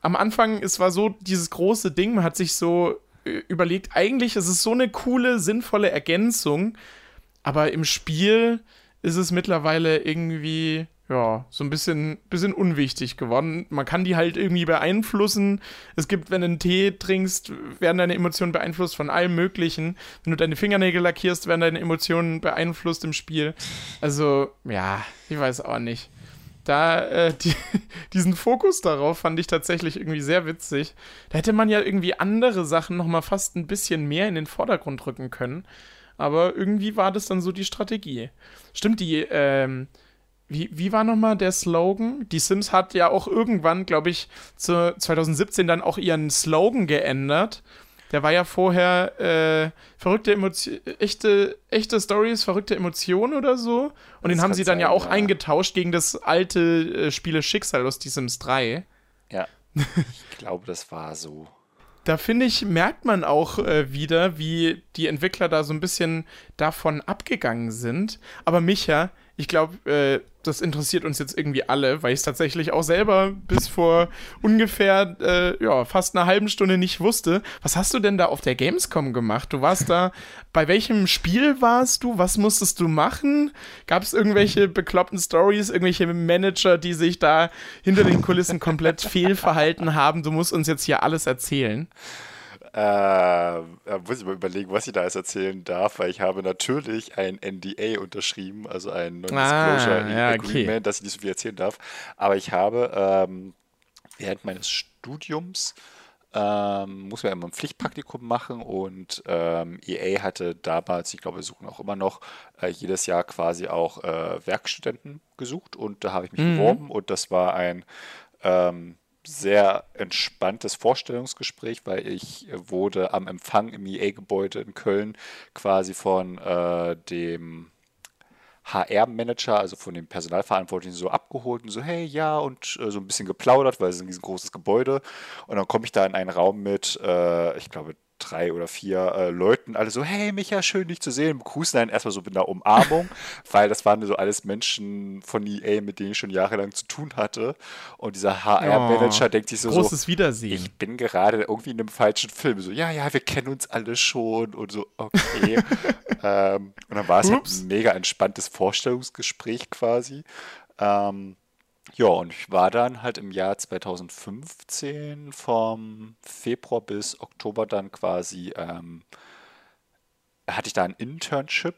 am Anfang, es war so dieses große Ding, man hat sich so äh, überlegt, eigentlich ist es so eine coole, sinnvolle Ergänzung, aber im Spiel ist es mittlerweile irgendwie ja, so ein bisschen, bisschen unwichtig geworden. Man kann die halt irgendwie beeinflussen. Es gibt, wenn du einen Tee trinkst, werden deine Emotionen beeinflusst von allem Möglichen. Wenn du deine Fingernägel lackierst, werden deine Emotionen beeinflusst im Spiel. Also, ja, ich weiß auch nicht. Da, äh, [laughs] die, diesen Fokus darauf fand ich tatsächlich irgendwie sehr witzig. Da hätte man ja irgendwie andere Sachen nochmal fast ein bisschen mehr in den Vordergrund rücken können. Aber irgendwie war das dann so die Strategie. Stimmt, die, ähm, wie, wie war nochmal der Slogan? Die Sims hat ja auch irgendwann, glaube ich, zu 2017 dann auch ihren Slogan geändert. Der war ja vorher äh, verrückte Emotionen, echte, echte Stories, verrückte Emotionen oder so. Und das den haben sie dann sein, ja auch ja. eingetauscht gegen das alte äh, Spiele Schicksal aus Die Sims 3. Ja. [laughs] ich glaube, das war so. Da finde ich, merkt man auch äh, wieder, wie die Entwickler da so ein bisschen davon abgegangen sind. Aber Micha, ich glaube, äh, das interessiert uns jetzt irgendwie alle, weil ich es tatsächlich auch selber bis vor ungefähr äh, ja, fast einer halben Stunde nicht wusste. Was hast du denn da auf der Gamescom gemacht? Du warst da, [laughs] bei welchem Spiel warst du? Was musstest du machen? Gab es irgendwelche bekloppten Stories, irgendwelche Manager, die sich da hinter den Kulissen komplett [laughs] fehlverhalten haben? Du musst uns jetzt hier alles erzählen. Äh, muss ich mal überlegen, was ich da alles erzählen darf, weil ich habe natürlich ein NDA unterschrieben, also ein Non-Disclosure ah, ja, Agreement, okay. dass ich nicht so viel erzählen darf. Aber ich habe ähm, während meines Studiums ähm, muss man immer ein Pflichtpraktikum machen und ähm, EA hatte damals, ich glaube, wir suchen auch immer noch, äh, jedes Jahr quasi auch äh, Werkstudenten gesucht und da habe ich mich mhm. beworben und das war ein ähm, sehr entspanntes Vorstellungsgespräch, weil ich wurde am Empfang im EA-Gebäude in Köln quasi von äh, dem HR-Manager, also von dem Personalverantwortlichen, so abgeholt und so, hey, ja, und äh, so ein bisschen geplaudert, weil es ist ein riesengroßes Gebäude. Und dann komme ich da in einen Raum mit, äh, ich glaube, drei oder vier äh, Leuten, alle so, hey Micha, schön dich zu sehen, begrüßen einen erstmal so mit einer Umarmung, [laughs] weil das waren so alles Menschen von EA, mit denen ich schon jahrelang zu tun hatte. Und dieser HR-Manager oh, denkt sich so, großes Wiedersehen. ich bin gerade irgendwie in einem falschen Film. So, ja, ja, wir kennen uns alle schon und so, okay. [laughs] ähm, und dann war es halt ein mega entspanntes Vorstellungsgespräch quasi. Ähm, ja, und ich war dann halt im Jahr 2015 vom Februar bis Oktober dann quasi, ähm, hatte ich da ein Internship,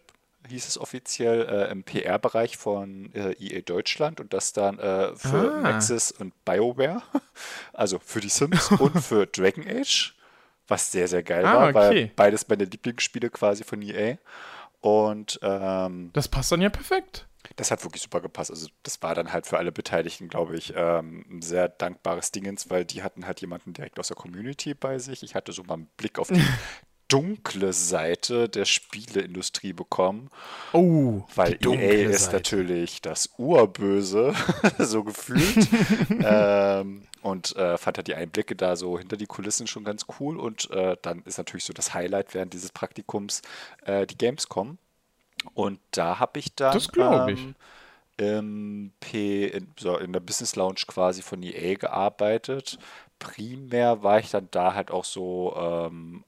hieß es offiziell, äh, im PR-Bereich von äh, EA Deutschland und das dann äh, für ah. Maxis und BioWare, [laughs] also für die Sims und [laughs] für Dragon Age, was sehr, sehr geil ah, war, okay. weil beides meine Lieblingsspiele quasi von EA. Und ähm, das passt dann ja perfekt das hat wirklich super gepasst. Also das war dann halt für alle Beteiligten, glaube ich, ähm, ein sehr dankbares Dingens, weil die hatten halt jemanden direkt aus der Community bei sich. Ich hatte so mal einen Blick auf die [laughs] dunkle Seite der Spieleindustrie bekommen. Oh, weil EA ist Seite. natürlich das Urböse, [laughs] so gefühlt. [laughs] ähm, und äh, fand halt die Einblicke da so hinter die Kulissen schon ganz cool. Und äh, dann ist natürlich so das Highlight während dieses Praktikums äh, die Gamescom. Und da habe ich dann das ich. Ähm, im P, in, so in der Business Lounge quasi von EA gearbeitet. Primär war ich dann da halt auch so ähm,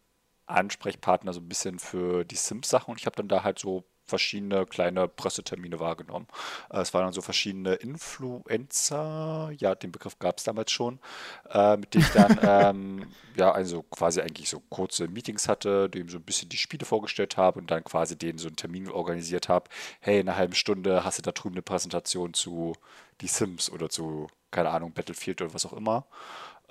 Ansprechpartner so ein bisschen für die Sims-Sachen und ich habe dann da halt so verschiedene kleine Pressetermine wahrgenommen. Äh, es waren dann so verschiedene Influencer, ja, den Begriff gab es damals schon, äh, mit denen ich dann [laughs] ähm, ja, also quasi eigentlich so kurze Meetings hatte, dem so ein bisschen die Spiele vorgestellt habe und dann quasi denen so einen Termin organisiert habe. Hey, in einer halben Stunde hast du da drüben eine Präsentation zu die Sims oder zu, keine Ahnung, Battlefield oder was auch immer.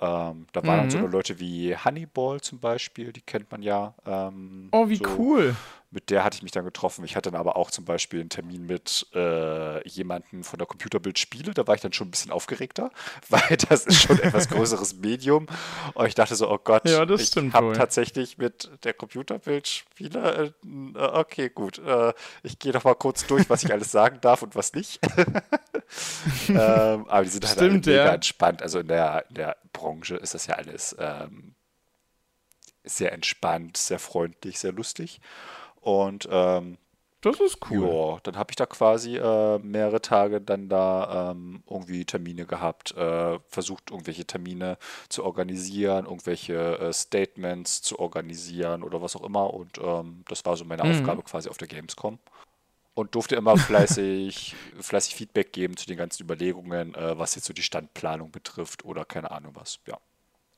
Ähm, da waren dann so Leute wie Honeyball zum Beispiel, die kennt man ja. Ähm, Oh, wie so. cool. Mit der hatte ich mich dann getroffen. Ich hatte dann aber auch zum Beispiel einen Termin mit äh, jemandem von der Computerbild Spiele. Da war ich dann schon ein bisschen aufgeregter, [laughs] weil das ist schon etwas größeres Medium. Und ich dachte so, oh Gott, Ja, ich habe tatsächlich mit der Computerbild Spiele. Äh, äh, okay, gut. Äh, ich gehe doch mal kurz durch, was ich alles sagen darf und was nicht. [laughs] [laughs] ähm, aber die sind halt alle Stimmt, mega ja. entspannt. Also in der, in der Branche ist das ja alles ähm, sehr entspannt, sehr freundlich, sehr lustig. Und ähm, Das ist cool. ja, dann habe ich da quasi äh, mehrere Tage dann da ähm, irgendwie Termine gehabt, äh, versucht irgendwelche Termine zu organisieren, irgendwelche äh, Statements zu organisieren oder was auch immer. Und ähm, das war so meine Aufgabe quasi auf der Gamescom. Und durfte immer fleißig, [laughs] fleißig Feedback geben zu den ganzen Überlegungen, äh, was jetzt so die Standplanung betrifft oder keine Ahnung was. Ja,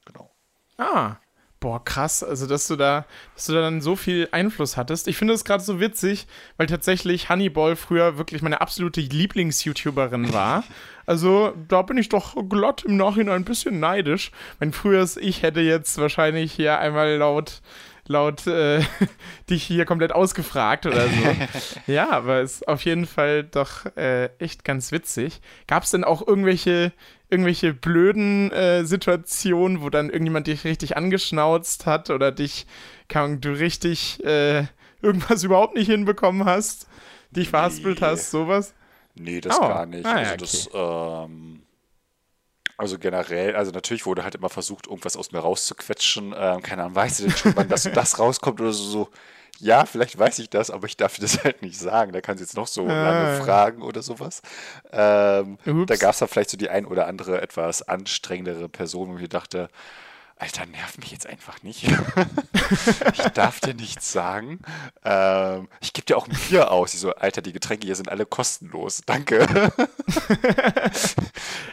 genau. Ah. Boah, krass. Also, dass du da, dass du da dann so viel Einfluss hattest. Ich finde das gerade so witzig, weil tatsächlich Honeyball früher wirklich meine absolute Lieblings-YouTuberin war. [laughs] Also, da bin ich doch glatt im Nachhinein ein bisschen neidisch. Mein früheres Ich hätte jetzt wahrscheinlich hier einmal laut laut äh, [laughs] dich hier komplett ausgefragt oder so. [laughs] ja, aber ist auf jeden Fall doch äh, echt ganz witzig. Gab es denn auch irgendwelche, irgendwelche blöden äh, Situationen, wo dann irgendjemand dich richtig angeschnauzt hat oder dich, Ahnung, du richtig äh, irgendwas [laughs] überhaupt nicht hinbekommen hast, dich verhaspelt Nee. hast, sowas? Nee, das Oh. gar nicht. Ah, ja, also das, ähm, also generell, also natürlich wurde halt immer versucht, irgendwas aus mir rauszuquetschen. Ähm, keine Ahnung, weißt du denn schon, wann das und [laughs] das rauskommt oder so, so. Ja, vielleicht weiß ich das, aber ich darf dir das halt nicht sagen. Da kannst du jetzt noch so lange Ah. fragen oder sowas. Ähm, da gab es dann vielleicht so die ein oder andere etwas anstrengendere Person, wo ich dachte, Alter, nerv mich jetzt einfach nicht. [laughs] ich darf dir nichts sagen. Ähm, ich gebe dir auch ein Bier aus. Ich so, Alter, die Getränke hier sind alle kostenlos. Danke. [laughs]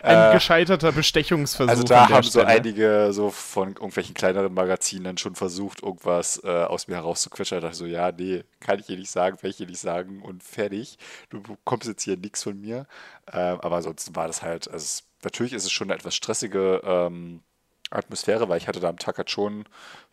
Ein gescheiterter Bestechungsversuch. Also da haben so Stelle. einige so von irgendwelchen kleineren Magazinen schon versucht, irgendwas äh, aus mir herauszuquetschen. Da dachte ich so, ja, nee, kann ich hier nicht sagen, will ich hier nicht sagen und fertig. Du bekommst jetzt hier nichts von mir. Ähm, aber ansonsten war das halt, also natürlich ist es schon eine etwas stressige ähm, Atmosphäre, weil ich hatte da am Tag halt schon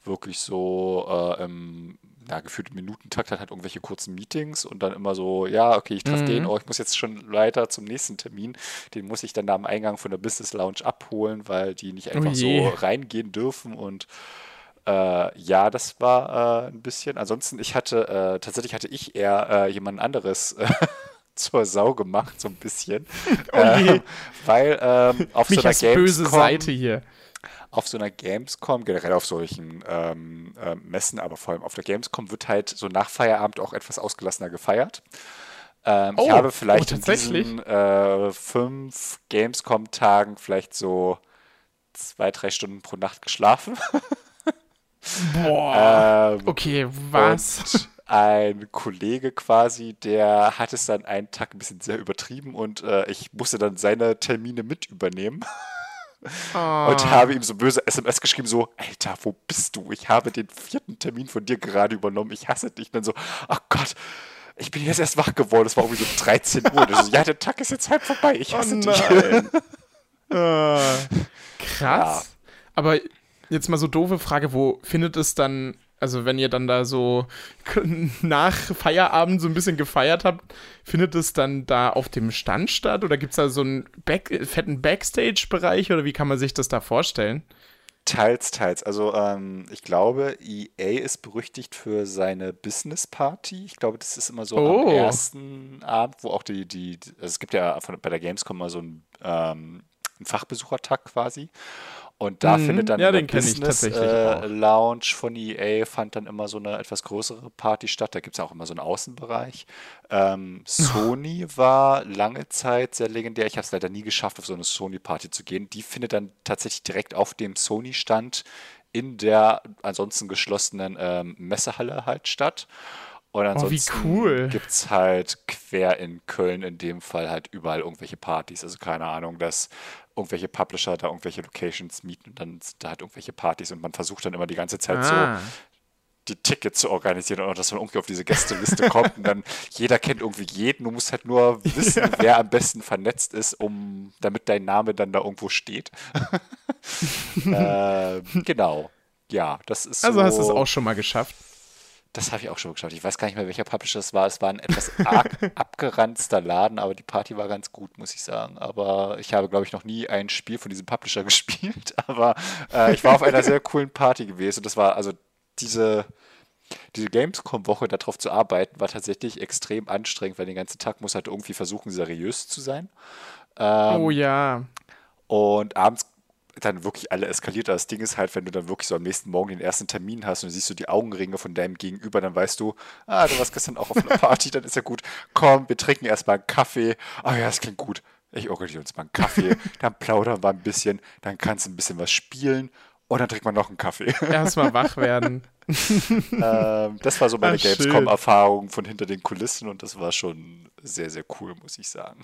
wirklich so äh, im ja, gefühlt Minutentakt halt, halt irgendwelche kurzen Meetings und dann immer so, ja, okay, ich treffe den, oh, ich muss jetzt schon weiter zum nächsten Termin. Den muss ich dann da am Eingang von der Business Lounge abholen, weil die nicht einfach so je. reingehen dürfen und äh, ja, das war äh, ein bisschen. Ansonsten, ich hatte, äh, tatsächlich hatte ich eher äh, jemand anderes äh, [laughs] zur Sau gemacht, so ein bisschen. [laughs] Oh. Ähm, weil ähm, auf so einer Michas böse Gamescom, Seite hier. Auf so einer Gamescom, generell auf solchen ähm, äh, Messen, aber vor allem auf der Gamescom wird halt so nach Feierabend auch etwas ausgelassener gefeiert. Ähm, ich Oh, habe oh, vielleicht in tatsächlich? diesen äh, fünf Gamescom-Tagen vielleicht so zwei, drei Stunden pro Nacht geschlafen. [laughs] Boah. Ähm, okay, was? [laughs] Ein Kollege quasi, der hat es dann einen Tag ein bisschen sehr übertrieben und äh, ich musste dann seine Termine mit übernehmen Ah. und habe ihm so böse SMS geschrieben, so, Alter, wo bist du? Ich habe den vierten Termin von dir gerade übernommen, ich hasse dich. Und dann so, ach Gott, ich bin jetzt erst wach geworden, es war irgendwie so 13 Uhr. Und so, ja, der Tag ist jetzt halb vorbei, ich Oh hasse dich. nein. [laughs] Ah, krass. Ja. Aber jetzt mal so doofe Frage, wo findet es dann, also wenn ihr dann da so [laughs] nach Feierabend so ein bisschen gefeiert habt, findet es dann da auf dem Stand statt oder gibt es da so einen Back fetten Backstage-Bereich oder wie kann man sich das da vorstellen? Teils, teils. Also ähm, ich glaube, EA ist berüchtigt für seine Business Party. Ich glaube, das ist immer so Oh. am ersten Abend, wo auch die, die, die- also es gibt ja von, bei der Gamescom mal so einen, ähm, einen Fachbesuchertag quasi. Und da Mhm, findet dann ja, der Business äh. Lounge von EA fand dann immer so eine etwas größere Party statt. Da gibt es auch immer so einen Außenbereich. Ähm, Sony [laughs] war lange Zeit sehr legendär. Ich habe es leider nie geschafft, auf so eine Sony-Party zu gehen. Die findet dann tatsächlich direkt auf dem Sony-Stand in der ansonsten geschlossenen ähm, Messehalle halt statt. Und Oh, ansonsten cool. gibt es halt quer in Köln in dem Fall halt überall irgendwelche Partys. Also keine Ahnung, dass irgendwelche Publisher da irgendwelche Locations mieten und dann sind da halt irgendwelche Partys und man versucht dann immer die ganze Zeit so Ah. die Tickets zu organisieren oder dass man irgendwie auf diese Gästeliste kommt und dann [laughs] jeder kennt irgendwie jeden. Du musst halt nur wissen, wer am besten vernetzt ist, um damit dein Name dann da irgendwo steht. [laughs] äh, genau. Ja, das ist Also so, hast du es auch schon mal geschafft. Das habe ich auch schon geschafft. Ich weiß gar nicht mehr, welcher Publisher es war. Es war ein etwas arg [laughs] abgeranzter Laden, aber die Party war ganz gut, muss ich sagen. Aber ich habe, glaube ich, noch nie ein Spiel von diesem Publisher [laughs] gespielt. Aber äh, ich war auf einer sehr coolen Party gewesen. Und das war also diese, diese Gamescom-Woche darauf zu arbeiten, war tatsächlich extrem anstrengend, weil den ganzen Tag muss halt irgendwie versuchen, seriös zu sein. Ähm, oh ja. Und abends dann wirklich alle eskaliert. Das Ding ist halt, wenn du dann wirklich so am nächsten Morgen den ersten Termin hast und du siehst so die Augenringe von deinem Gegenüber, dann weißt du, ah, du warst gestern auch auf einer [laughs] Party, dann ist ja gut. Komm, wir trinken erstmal einen Kaffee. Ah ja, das klingt gut. Ich organisiere uns mal einen Kaffee, [laughs] dann plaudern wir ein bisschen, dann kannst du ein bisschen was spielen und dann trinkt man noch einen Kaffee. [laughs] Erstmal wach werden. ähm, das war so meine Gamescom-Erfahrung von hinter den Kulissen und das war schon sehr, sehr cool, muss ich sagen.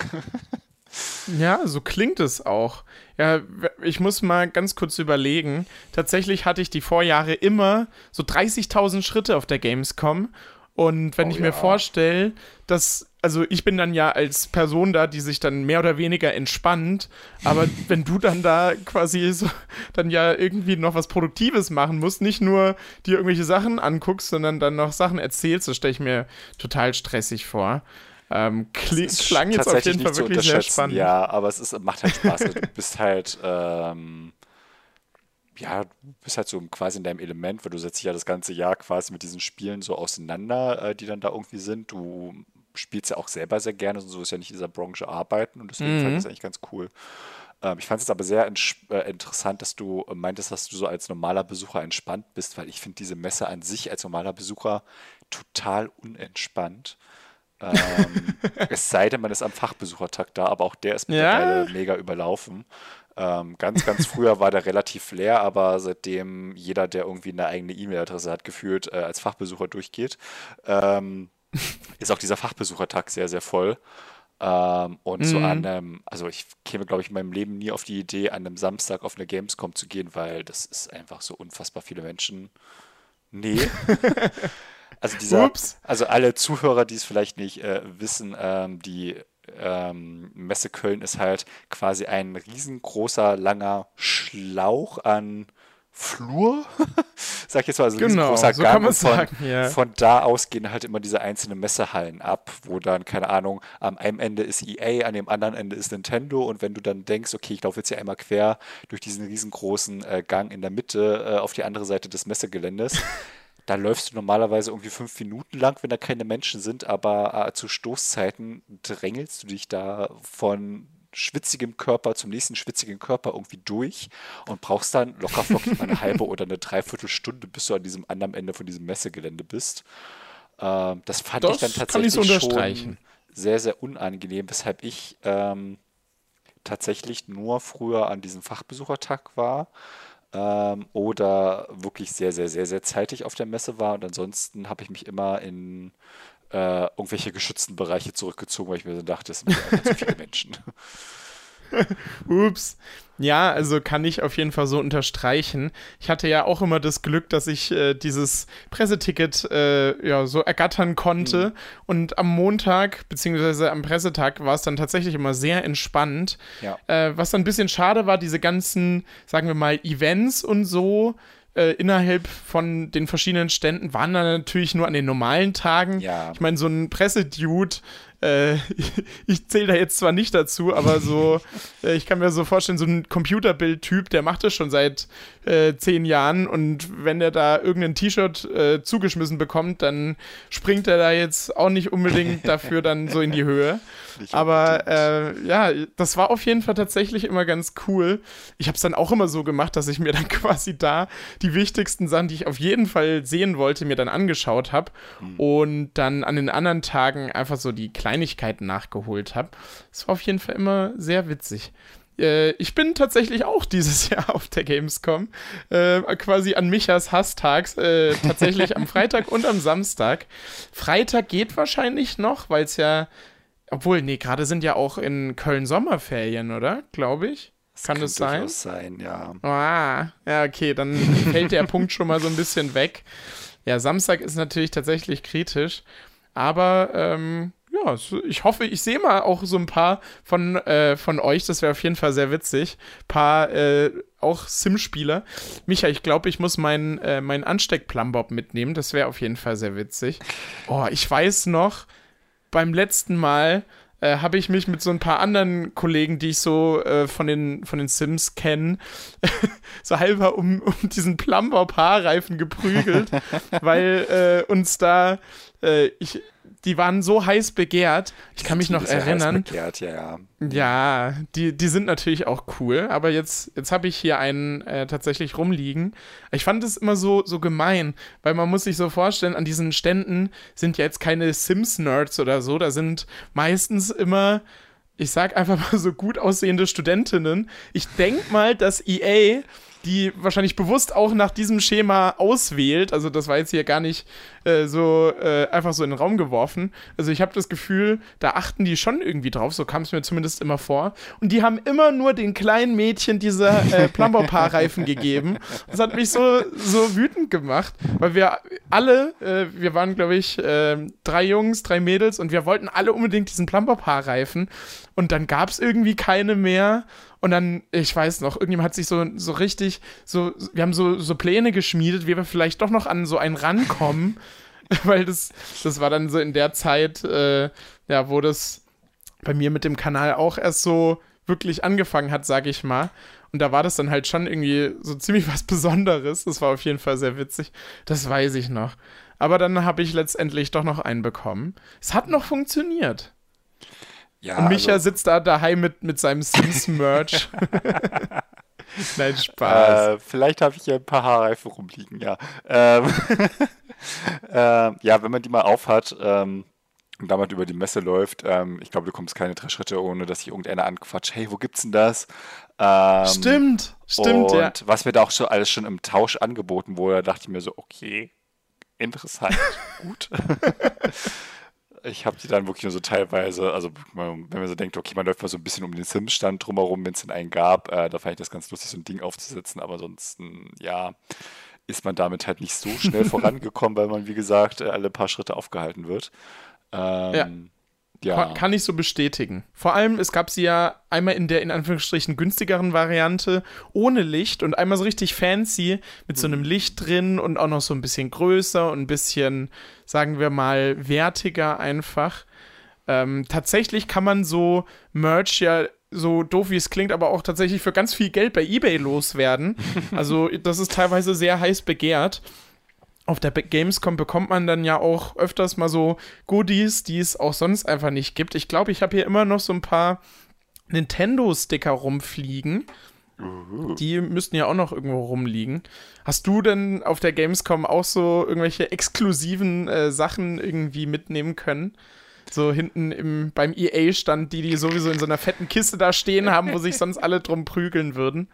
Ja, so klingt es auch. Ja, ich muss mal ganz kurz überlegen. Tatsächlich hatte ich die Vorjahre immer so 30.000 Schritte auf der Gamescom. Und wenn oh, ich mir vorstelle, dass, also ich bin dann ja als Person da, die sich dann mehr oder weniger entspannt, aber [laughs] wenn du dann da quasi so, dann ja irgendwie noch was Produktives machen musst, nicht nur dir irgendwelche Sachen anguckst, sondern dann noch Sachen erzählst, das stelle ich mir total stressig vor. Ähm, kling, klang jetzt auf jeden Fall wirklich sehr spannend. Ja, aber es ist, macht halt Spaß. Also du bist halt, ähm, ja, du bist halt so quasi in deinem Element, weil du setzt dich ja das ganze Jahr quasi mit diesen Spielen so auseinander, äh, die dann da irgendwie sind. Du spielst ja auch selber sehr gerne und so ist ja nicht in dieser Branche arbeiten und deswegen mhm. fand ich das eigentlich ganz cool. Ähm, ich fand es aber sehr äh, interessant, dass du meintest, dass du so als normaler Besucher entspannt bist, weil ich finde diese Messe an sich als normaler Besucher total unentspannt. Ähm, es sei denn, man ist am Fachbesuchertag da, aber auch der ist mittlerweile ja. mega überlaufen. Ähm, ganz, ganz früher war der relativ leer, aber seitdem jeder, der irgendwie eine eigene E-Mail-Adresse hat, gefühlt äh, als Fachbesucher durchgeht, ähm, ist auch dieser Fachbesuchertag sehr, sehr voll. Ähm, und mhm. so an einem, also ich käme, glaube ich, in meinem Leben nie auf die Idee, an einem Samstag auf eine Gamescom zu gehen, weil das ist einfach so unfassbar viele Menschen. Nee. [laughs] Also dieser, Ups. also alle Zuhörer, die es vielleicht nicht äh, wissen, ähm, die ähm, Messe Köln ist halt quasi ein riesengroßer, langer Schlauch an Flur, [laughs] sag ich jetzt mal, also genau, ein großer so Gang. Von, sagen, ja. von da aus gehen halt immer diese einzelnen Messehallen ab, wo dann, keine Ahnung, am einen Ende ist EA, an dem anderen Ende ist Nintendo und wenn du dann denkst, okay, ich laufe jetzt hier einmal quer durch diesen riesengroßen äh, Gang in der Mitte äh, auf die andere Seite des Messegeländes, da läufst du normalerweise irgendwie fünf Minuten lang, wenn da keine Menschen sind, aber äh, zu Stoßzeiten drängelst du dich da von schwitzigem Körper zum nächsten schwitzigen Körper irgendwie durch und brauchst dann locker flockig mal eine halbe [laughs] oder eine Dreiviertelstunde, bis du an diesem anderen Ende von diesem Messegelände bist. Ähm, das fand das ich dann tatsächlich ich schon sehr, sehr unangenehm, weshalb ich ähm, tatsächlich nur früher an diesem Fachbesuchertag war ähm, oder wirklich sehr, sehr, sehr, sehr zeitig auf der Messe war. Und ansonsten habe ich mich immer in äh, irgendwelche geschützten Bereiche zurückgezogen, weil ich mir so dachte, es sind zu viele Menschen. [laughs] Ups. Ja, also kann ich auf jeden Fall so unterstreichen. Ich hatte ja auch immer das Glück, dass ich äh, dieses Presseticket äh, ja, so ergattern konnte. Mhm. Und am Montag, beziehungsweise am Pressetag, war es dann tatsächlich immer sehr entspannt. Ja. Äh, was dann ein bisschen schade war, diese ganzen, sagen wir mal, Events und so, äh, innerhalb von den verschiedenen Ständen waren dann natürlich nur an den normalen Tagen. Ja. Ich meine, so ein Pressedude äh, [laughs] ich zähle da jetzt zwar nicht dazu, aber so, äh, ich kann mir so vorstellen, so ein Computerbild-Typ, der macht das schon seit äh, zehn Jahren und wenn der da irgendein T-Shirt äh, zugeschmissen bekommt, dann springt er da jetzt auch nicht unbedingt [laughs] dafür dann so in die Höhe. aber äh, ja, das war auf jeden Fall tatsächlich immer ganz cool. Ich habe es dann auch immer so gemacht, dass ich mir dann [laughs] quasi da die wichtigsten Sachen, die ich auf jeden Fall sehen wollte, mir dann angeschaut habe mhm. und dann an den anderen Tagen einfach so die Kleinigkeiten nachgeholt habe. Es war auf jeden Fall immer sehr witzig. Äh, ich bin tatsächlich auch dieses [laughs] Jahr auf der Gamescom, äh, quasi an Michas Hasstags, äh, tatsächlich am [laughs] Freitag und am Samstag. Freitag geht wahrscheinlich noch, weil es ja, obwohl, nee, gerade sind ja auch in Köln Sommerferien, oder? Glaube ich. Das Kann das sein? sein, ja. Ah, ja, okay, dann [laughs] fällt der Punkt schon mal so ein bisschen weg. ja, Samstag ist natürlich tatsächlich kritisch. Aber ähm, ja, ich hoffe, ich sehe mal auch so ein paar von, äh, von euch. Das wäre auf jeden Fall sehr witzig. Ein paar äh, auch Sim-Spieler. Micha, ich glaube, ich muss meinen äh, mein Ansteck-Plumbob mitnehmen. Das wäre auf jeden Fall sehr witzig. Oh, ich weiß noch, beim letzten Mal äh, habe ich mich mit so ein paar anderen Kollegen, die ich so äh, von, den, von den Sims kenne, [laughs] so halber um, um diesen Plumbob-Haarreifen geprügelt, [laughs] weil äh, uns da, äh, ich, die waren so heiß begehrt. Ich kann mich noch erinnern. Begehrt, ja, ja. ja, die, die sind natürlich auch cool, aber jetzt, jetzt habe ich hier einen äh, tatsächlich rumliegen. Ich fand es immer so, so gemein, weil man muss sich so vorstellen, an diesen Ständen sind ja jetzt keine Sims-Nerds oder so, da sind meistens immer ich sag einfach mal so gut aussehende Studentinnen. Ich denk mal, dass EA die wahrscheinlich bewusst auch nach diesem Schema auswählt. Also das war jetzt hier gar nicht äh, so äh, einfach so in den Raum geworfen. Also ich habe das Gefühl, da achten die schon irgendwie drauf, so kam es mir zumindest immer vor. Und die haben immer nur den kleinen Mädchen diese äh, [laughs] Plumber-Paar-Reifen gegeben. Das hat mich so, so wütend gemacht, weil wir alle, äh, wir waren glaube ich äh, drei Jungs, drei Mädels und wir wollten alle unbedingt diesen Plumber-Paar-Reifen. Und dann gab es irgendwie keine mehr. Und dann, ich weiß noch, irgendjemand hat sich so, so richtig, so, wir haben so, so Pläne geschmiedet, wie wir vielleicht doch noch an so einen rankommen. [laughs] Weil das, das war dann so in der Zeit, äh, ja, wo das bei mir mit dem Kanal auch erst so wirklich angefangen hat, sag ich mal. Und da war das dann halt schon irgendwie so ziemlich was Besonderes. Das war auf jeden Fall sehr witzig. Das weiß ich noch. Aber dann habe ich letztendlich doch noch einen bekommen. Es hat noch funktioniert. Ja, und Micha also, sitzt da daheim mit, mit seinem Sims-Merch. [laughs] Nein, Spaß. Äh, vielleicht habe ich hier ein paar Haarreifen rumliegen, ja. Ähm, [laughs] äh, ja, wenn man die mal aufhat ähm, und damit über die Messe läuft, ähm, ich glaube, du kommst keine drei Schritte, ohne dass sich irgendeiner anquatscht. Hey, wo gibt's denn das? Ähm, stimmt, stimmt, und ja. was mir da auch schon alles schon im Tausch angeboten wurde, dachte ich mir so, okay, interessant, [laughs] gut ich habe die dann wirklich nur so teilweise, also wenn man so denkt, okay, man läuft mal so ein bisschen um den Sims-Stand drumherum, wenn es den einen gab, äh, da fand ich das ganz lustig, so ein Ding aufzusetzen, aber sonst, ja, ist man damit halt nicht so schnell [laughs] vorangekommen, weil man, wie gesagt, äh, alle paar Schritte aufgehalten wird. Ähm, ja. Ja. Kann ich so bestätigen. Vor allem, es gab sie ja einmal in der in Anführungsstrichen günstigeren Variante ohne Licht und einmal so richtig fancy mit so einem mhm. Licht drin und auch noch so ein bisschen größer und ein bisschen, sagen wir mal, wertiger einfach. Ähm, tatsächlich kann man so Merch ja so doof wie es klingt, aber auch tatsächlich für ganz viel Geld bei eBay loswerden. [laughs] Also das ist teilweise sehr heiß begehrt auf der Gamescom bekommt man dann ja auch öfters mal so Goodies, die es auch sonst einfach nicht gibt. Ich glaube, ich habe hier immer noch so ein paar Nintendo-Sticker rumfliegen. Die müssten ja auch noch irgendwo rumliegen. Hast du denn auf der Gamescom auch so irgendwelche exklusiven äh, Sachen irgendwie mitnehmen können? So hinten im, beim EA-Stand, die die sowieso in so einer fetten Kiste da stehen haben, wo sich sonst alle drum prügeln würden.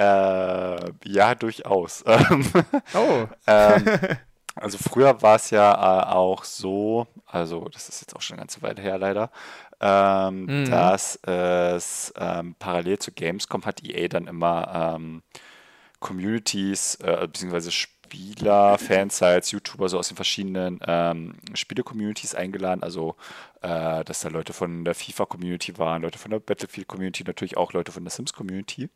Äh, ja, durchaus. [laughs] oh. ähm, [laughs] also früher war es ja äh, auch so, also das ist jetzt auch schon eine ganze Weile her leider, ähm, mhm. dass es ähm, parallel zu Gamescom hat EA dann immer ähm, Communities äh, bzw. Spieler, Fansites, YouTuber so aus den verschiedenen ähm, Spiele-Communities eingeladen. Also, äh, dass da Leute von der FIFA-Community waren, Leute von der Battlefield-Community, natürlich auch Leute von der Sims-Community.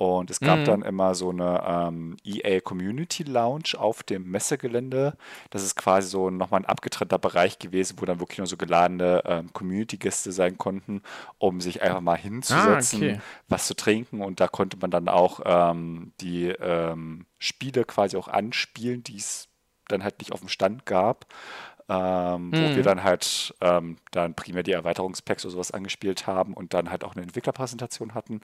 Und es gab mhm. dann immer so eine ähm, EA Community Lounge auf dem Messegelände. Das ist quasi so nochmal ein abgetrennter Bereich gewesen, wo dann wirklich nur so geladene ähm, Community-Gäste sein konnten, um sich einfach mal hinzusetzen, ah, okay. was zu trinken. Und da konnte man dann auch ähm, die ähm, Spiele quasi auch anspielen, die es dann halt nicht auf dem Stand gab ähm, mhm. wo wir hm. dann halt ähm, dann primär die Erweiterungspacks oder sowas angespielt haben und dann halt auch eine Entwicklerpräsentation hatten.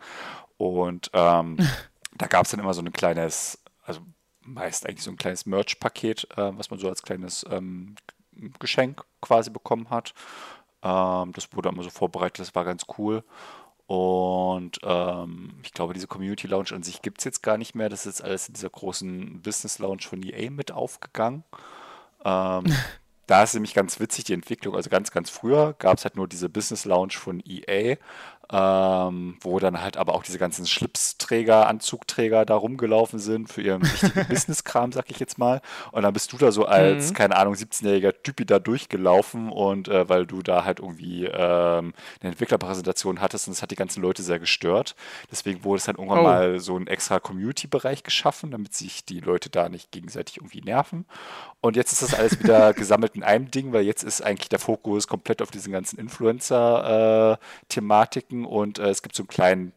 Und ähm, [laughs] da gab es dann immer so ein kleines, also meist eigentlich so ein kleines Merch-Paket, äh, was man so als kleines ähm, Geschenk quasi bekommen hat. Ähm, das wurde immer so vorbereitet, das war ganz cool. Und ähm, ich glaube, diese Community Lounge an sich gibt es jetzt gar nicht mehr. Das ist alles in dieser großen Business Lounge von EA mit aufgegangen. Ähm, [laughs] Da ist nämlich ganz witzig die Entwicklung. Also ganz, ganz früher gab es halt nur diese Business Lounge von EA. Ähm, wo dann halt aber auch diese ganzen Schlipsträger, Anzugträger da rumgelaufen sind für ihren wichtigen [laughs] Businesskram, sag ich jetzt mal. Und dann bist du da so als, mhm. keine Ahnung, 17-jähriger Typi da durchgelaufen und äh, weil du da halt irgendwie ähm, eine Entwicklerpräsentation hattest und das hat die ganzen Leute sehr gestört. Deswegen wurde es dann irgendwann oh. mal so ein extra Community-Bereich geschaffen, damit sich die Leute da nicht gegenseitig irgendwie nerven. Und jetzt ist das alles wieder [laughs] gesammelt in einem Ding, weil jetzt ist eigentlich der Fokus komplett auf diesen ganzen Influencer-Thematiken und äh, es gibt so einen kleinen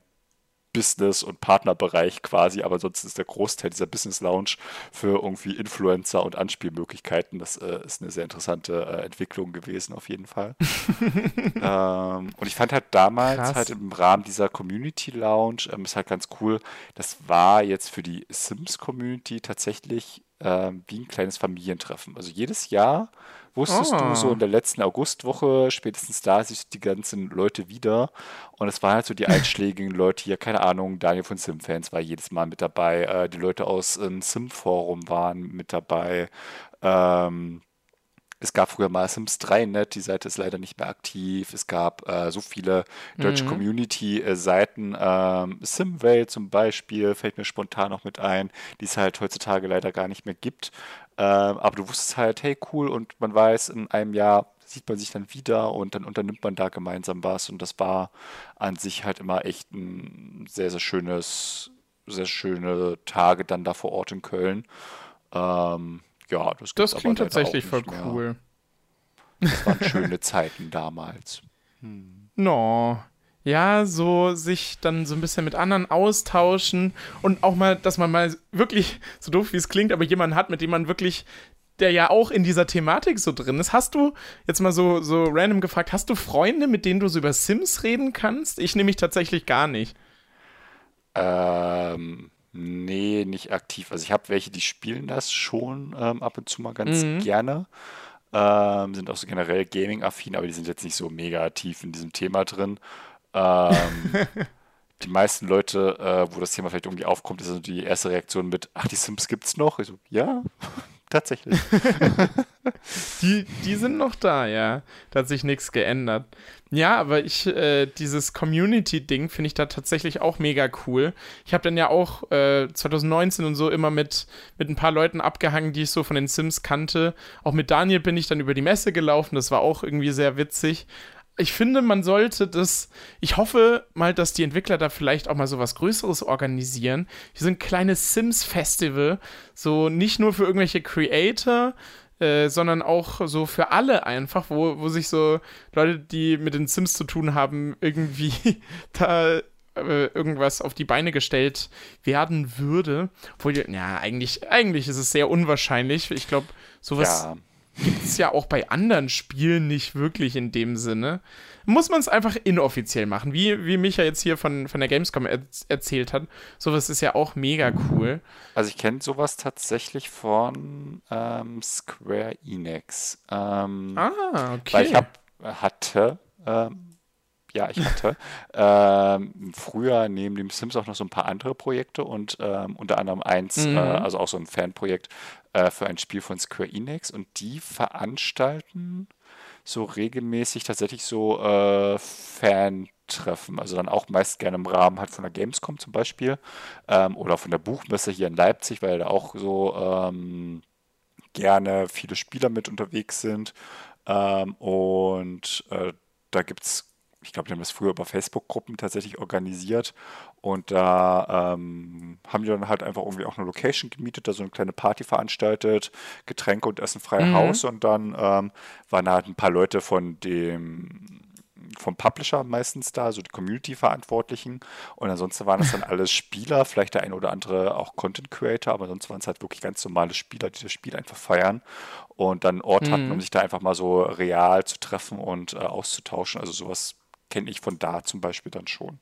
Business- und Partnerbereich quasi, aber sonst ist der Großteil dieser Business Lounge für irgendwie Influencer und Anspielmöglichkeiten. Das äh, ist eine sehr interessante äh, Entwicklung gewesen, auf jeden Fall. [laughs] ähm, und ich fand halt damals Krass. halt im Rahmen dieser Community Lounge, ähm, ist halt ganz cool, das war jetzt für die Sims-Community tatsächlich äh, wie ein kleines Familientreffen. Also jedes Jahr wusstest oh. du so ah. in der letzten Augustwoche, spätestens da siehst du die ganzen Leute wieder. Und es waren halt so die [laughs] einschlägigen Leute hier, keine Ahnung, Daniel von Sim-Fans war jedes Mal mit dabei, äh, die Leute aus dem ähm, Sim-Forum waren mit dabei. Ähm, es gab früher mal Sims 3 Net, die Seite ist leider nicht mehr aktiv. Es gab äh, so viele deutsche mhm. Community-Seiten. Ähm, Simway zum Beispiel fällt mir spontan noch mit ein, die es halt heutzutage leider gar nicht mehr gibt. Ähm, aber du wusstest halt, hey, cool, und man weiß, in einem Jahr sieht man sich dann wieder und dann unternimmt man da gemeinsam was. Und das war an sich halt immer echt ein sehr, sehr schönes, sehr schöne Tage dann da vor Ort in Köln. Ähm, ja, das, das klingt tatsächlich voll cool. Das waren [laughs] schöne Zeiten damals. Hm. No. Ja, so sich dann so ein bisschen mit anderen austauschen und auch mal, dass man mal wirklich, so doof wie es klingt, aber jemanden hat, mit dem man wirklich, der ja auch in dieser Thematik so drin ist. Hast du, jetzt mal so, so random gefragt, hast du Freunde, mit denen du so über Sims reden kannst? Ich nehme mich tatsächlich gar nicht. Ähm, Nee, nicht aktiv. Also ich habe welche, die spielen das schon ähm, ab und zu mal ganz Mhm. gerne. Ähm, sind auch so generell Gaming-affin, aber die sind jetzt nicht so mega tief in diesem Thema drin. Ähm, die meisten Leute, äh, wo das Thema vielleicht irgendwie aufkommt, ist also die erste Reaktion mit, ach, die Sims gibt's noch? Ich so, ja, [laughs] tatsächlich. [laughs] die, die sind noch da, ja. Da hat sich nichts geändert. Ja, aber ich, äh, dieses Community-Ding finde ich da tatsächlich auch mega cool. Ich habe dann ja auch äh, 2019 und so immer mit, mit ein paar Leuten abgehangen, die ich so von den Sims kannte. Auch mit Daniel bin ich dann über die Messe gelaufen, das war auch irgendwie sehr witzig ich finde, man sollte das. Ich hoffe mal, dass die Entwickler da vielleicht auch mal so was Größeres organisieren. Hier so ein kleines Sims-Festival. So nicht nur für irgendwelche Creator, äh, sondern auch so für alle einfach, wo, wo sich so Leute, die mit den Sims zu tun haben, irgendwie [laughs] da äh, irgendwas auf die Beine gestellt werden würde. Obwohl, ja, eigentlich, eigentlich ist es sehr unwahrscheinlich. Ich glaube, sowas. Ja gibt es ja auch bei anderen Spielen nicht wirklich in dem Sinne. Muss man es einfach inoffiziell machen, wie, wie Micha jetzt hier von, von der Gamescom er erzählt hat. Sowas ist ja auch mega cool. Also ich kenne sowas tatsächlich von ähm, Square Enix. Ähm, ah, okay. Weil ich hab, hatte ähm, ja, ich hatte [laughs] ähm, früher neben dem Sims auch noch so ein paar andere Projekte und ähm, unter anderem eins, äh, mhm. äh, also auch so ein Fanprojekt äh, für ein Spiel von Square Enix und die veranstalten so regelmäßig tatsächlich so äh, Fan-Treffen, also dann auch meist gerne im Rahmen halt von der Gamescom zum Beispiel ähm, oder von der Buchmesse hier in Leipzig, weil da auch so ähm, gerne viele Spieler mit unterwegs sind. Ähm, und äh, da gibt es ich glaube, die haben das früher über Facebook-Gruppen tatsächlich organisiert und da ähm, haben die dann halt einfach irgendwie auch eine Location gemietet, da so eine kleine Party veranstaltet, Getränke und Essen frei mhm. Haus und dann ähm, waren da halt ein paar Leute von dem vom Publisher meistens da, so die Community-Verantwortlichen. Und ansonsten waren das dann [laughs] alles Spieler, vielleicht der ein oder andere auch Content Creator, aber sonst waren es halt wirklich ganz normale Spieler, die das Spiel einfach feiern und dann einen Ort mhm. hatten, um sich da einfach mal so real zu treffen und äh, auszutauschen. Also sowas kenne ich von da zum Beispiel dann schon.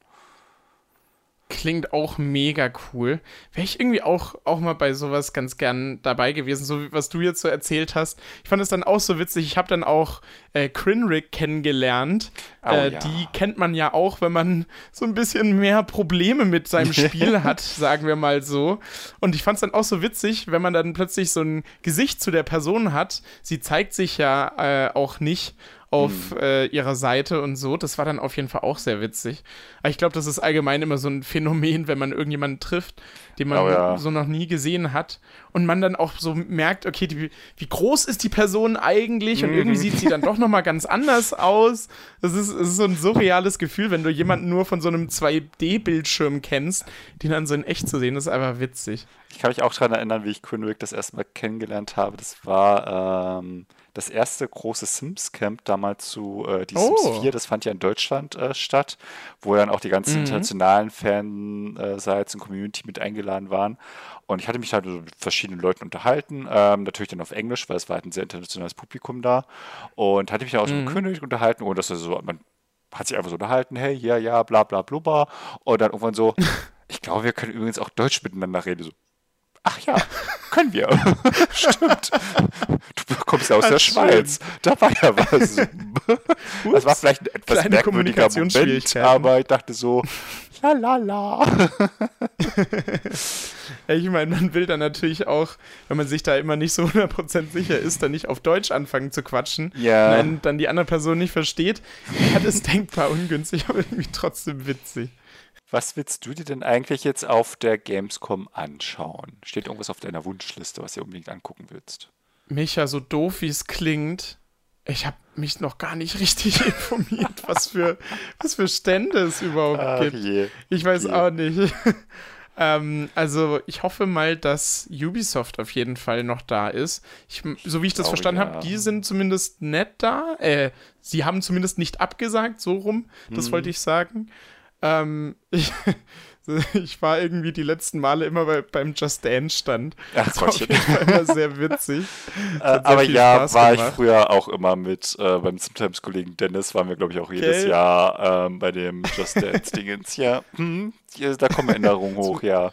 Klingt auch mega cool. Wäre ich irgendwie auch, auch mal bei sowas ganz gern dabei gewesen, so wie was du jetzt so erzählt hast. Ich fand es dann auch so witzig. Ich habe dann auch äh, Crinrick kennengelernt. Oh, äh, ja. Die kennt man ja auch, wenn man so ein bisschen mehr Probleme mit seinem [laughs] Spiel hat, sagen wir mal so. Und ich fand es dann auch so witzig, wenn man dann plötzlich so ein Gesicht zu der Person hat. Sie zeigt sich ja äh, auch nicht auf mhm. äh, ihrer Seite und so. Das war dann auf jeden Fall auch sehr witzig. Aber ich glaube, das ist allgemein immer so ein Phänomen, wenn man irgendjemanden trifft, den man oh, ja. so noch nie gesehen hat und man dann auch so merkt, okay, die, wie groß ist die Person eigentlich und mhm. irgendwie sieht sie dann doch noch mal ganz anders aus. Das ist, das ist so ein surreales Gefühl, wenn du jemanden nur von so einem 2D-Bildschirm kennst, den dann so in echt zu sehen, das ist einfach witzig. Ich kann mich auch daran erinnern, wie ich Quinwick das erste Mal kennengelernt habe. Das war ähm, das erste große Sims-Camp damals zu äh, die oh. Sims 4, das fand ja in Deutschland äh, statt, wo dann auch die ganzen mhm. internationalen Fansites und Community mit eingeladen waren. Und ich hatte mich halt mit verschiedenen Leuten unterhalten, ähm, natürlich dann auf Englisch, weil es war halt ein sehr internationales Publikum da. Und hatte mich dann auch mhm. mit König unterhalten, ohne dass er so, man hat sich einfach so unterhalten, hey, ja, ja, bla, bla, blubber. Und dann irgendwann so, [laughs] ich glaube, wir können übrigens auch Deutsch miteinander reden. So, Ach ja, können wir. [laughs] Stimmt. Du kommst ja aus der Schweiz. Da war ja was. [laughs] das war vielleicht ein etwas Kleine merkwürdiger Moment, aber ich dachte so, la la la. [laughs] ja, ich meine, man will dann natürlich auch, wenn man sich da immer nicht so 100% sicher ist, dann nicht auf Deutsch anfangen zu quatschen. Ja. Wenn dann die andere Person nicht versteht. Ja, das ist denkbar ungünstig, aber irgendwie trotzdem witzig. Was willst du dir denn eigentlich jetzt auf der Gamescom anschauen? Steht irgendwas auf deiner Wunschliste, was du unbedingt angucken willst? Micha, so doof wie es klingt, ich habe mich noch gar nicht [laughs] richtig informiert, was für, was für Stände es überhaupt Ach, gibt. Je, ich weiß je. auch nicht. [laughs] ähm, also ich hoffe mal, dass Ubisoft auf jeden Fall noch da ist. Ich, so wie ich das oh, verstanden ja. habe, die sind zumindest nett da. Äh, sie haben zumindest nicht abgesagt, so rum. Das hm. wollte ich sagen. Ähm, [laughs] ich, ich war irgendwie die letzten Male immer bei, beim Just Dance Stand. Ach, das war jeden Fall immer sehr [laughs] witzig. äh, aber ja, Spaß war gemacht. ich früher auch immer mit äh, beim Sometimes-Kollegen Dennis, waren wir, glaube ich, auch jedes okay. Jahr ähm, bei dem Just [laughs] Dance-Dingens. ja, hm, da kommen Änderungen [laughs] hoch, ja.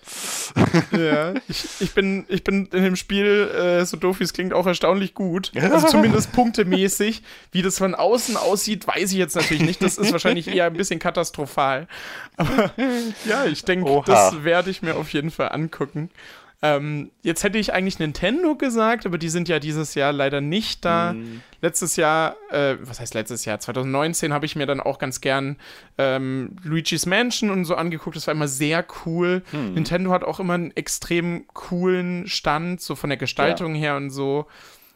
ja, [laughs] ich, ich, bin, ich bin in dem Spiel, äh, so doof wie es klingt, auch erstaunlich gut. Also zumindest [laughs] punktemäßig. Wie das von außen aussieht, weiß ich jetzt natürlich nicht. Das ist wahrscheinlich eher ein bisschen katastrophal. Aber ja, ich denke, das werde ich mir auf jeden Fall angucken. Ähm, jetzt hätte ich eigentlich Nintendo gesagt, aber die sind ja dieses Jahr leider nicht da. Mm. Letztes Jahr, äh, was heißt letztes Jahr? 2019 habe ich mir dann auch ganz gern ähm, Luigi's Mansion und so angeguckt. Das war immer sehr cool. Mm. Nintendo hat auch immer einen extrem coolen Stand, so von der Gestaltung ja. her und so.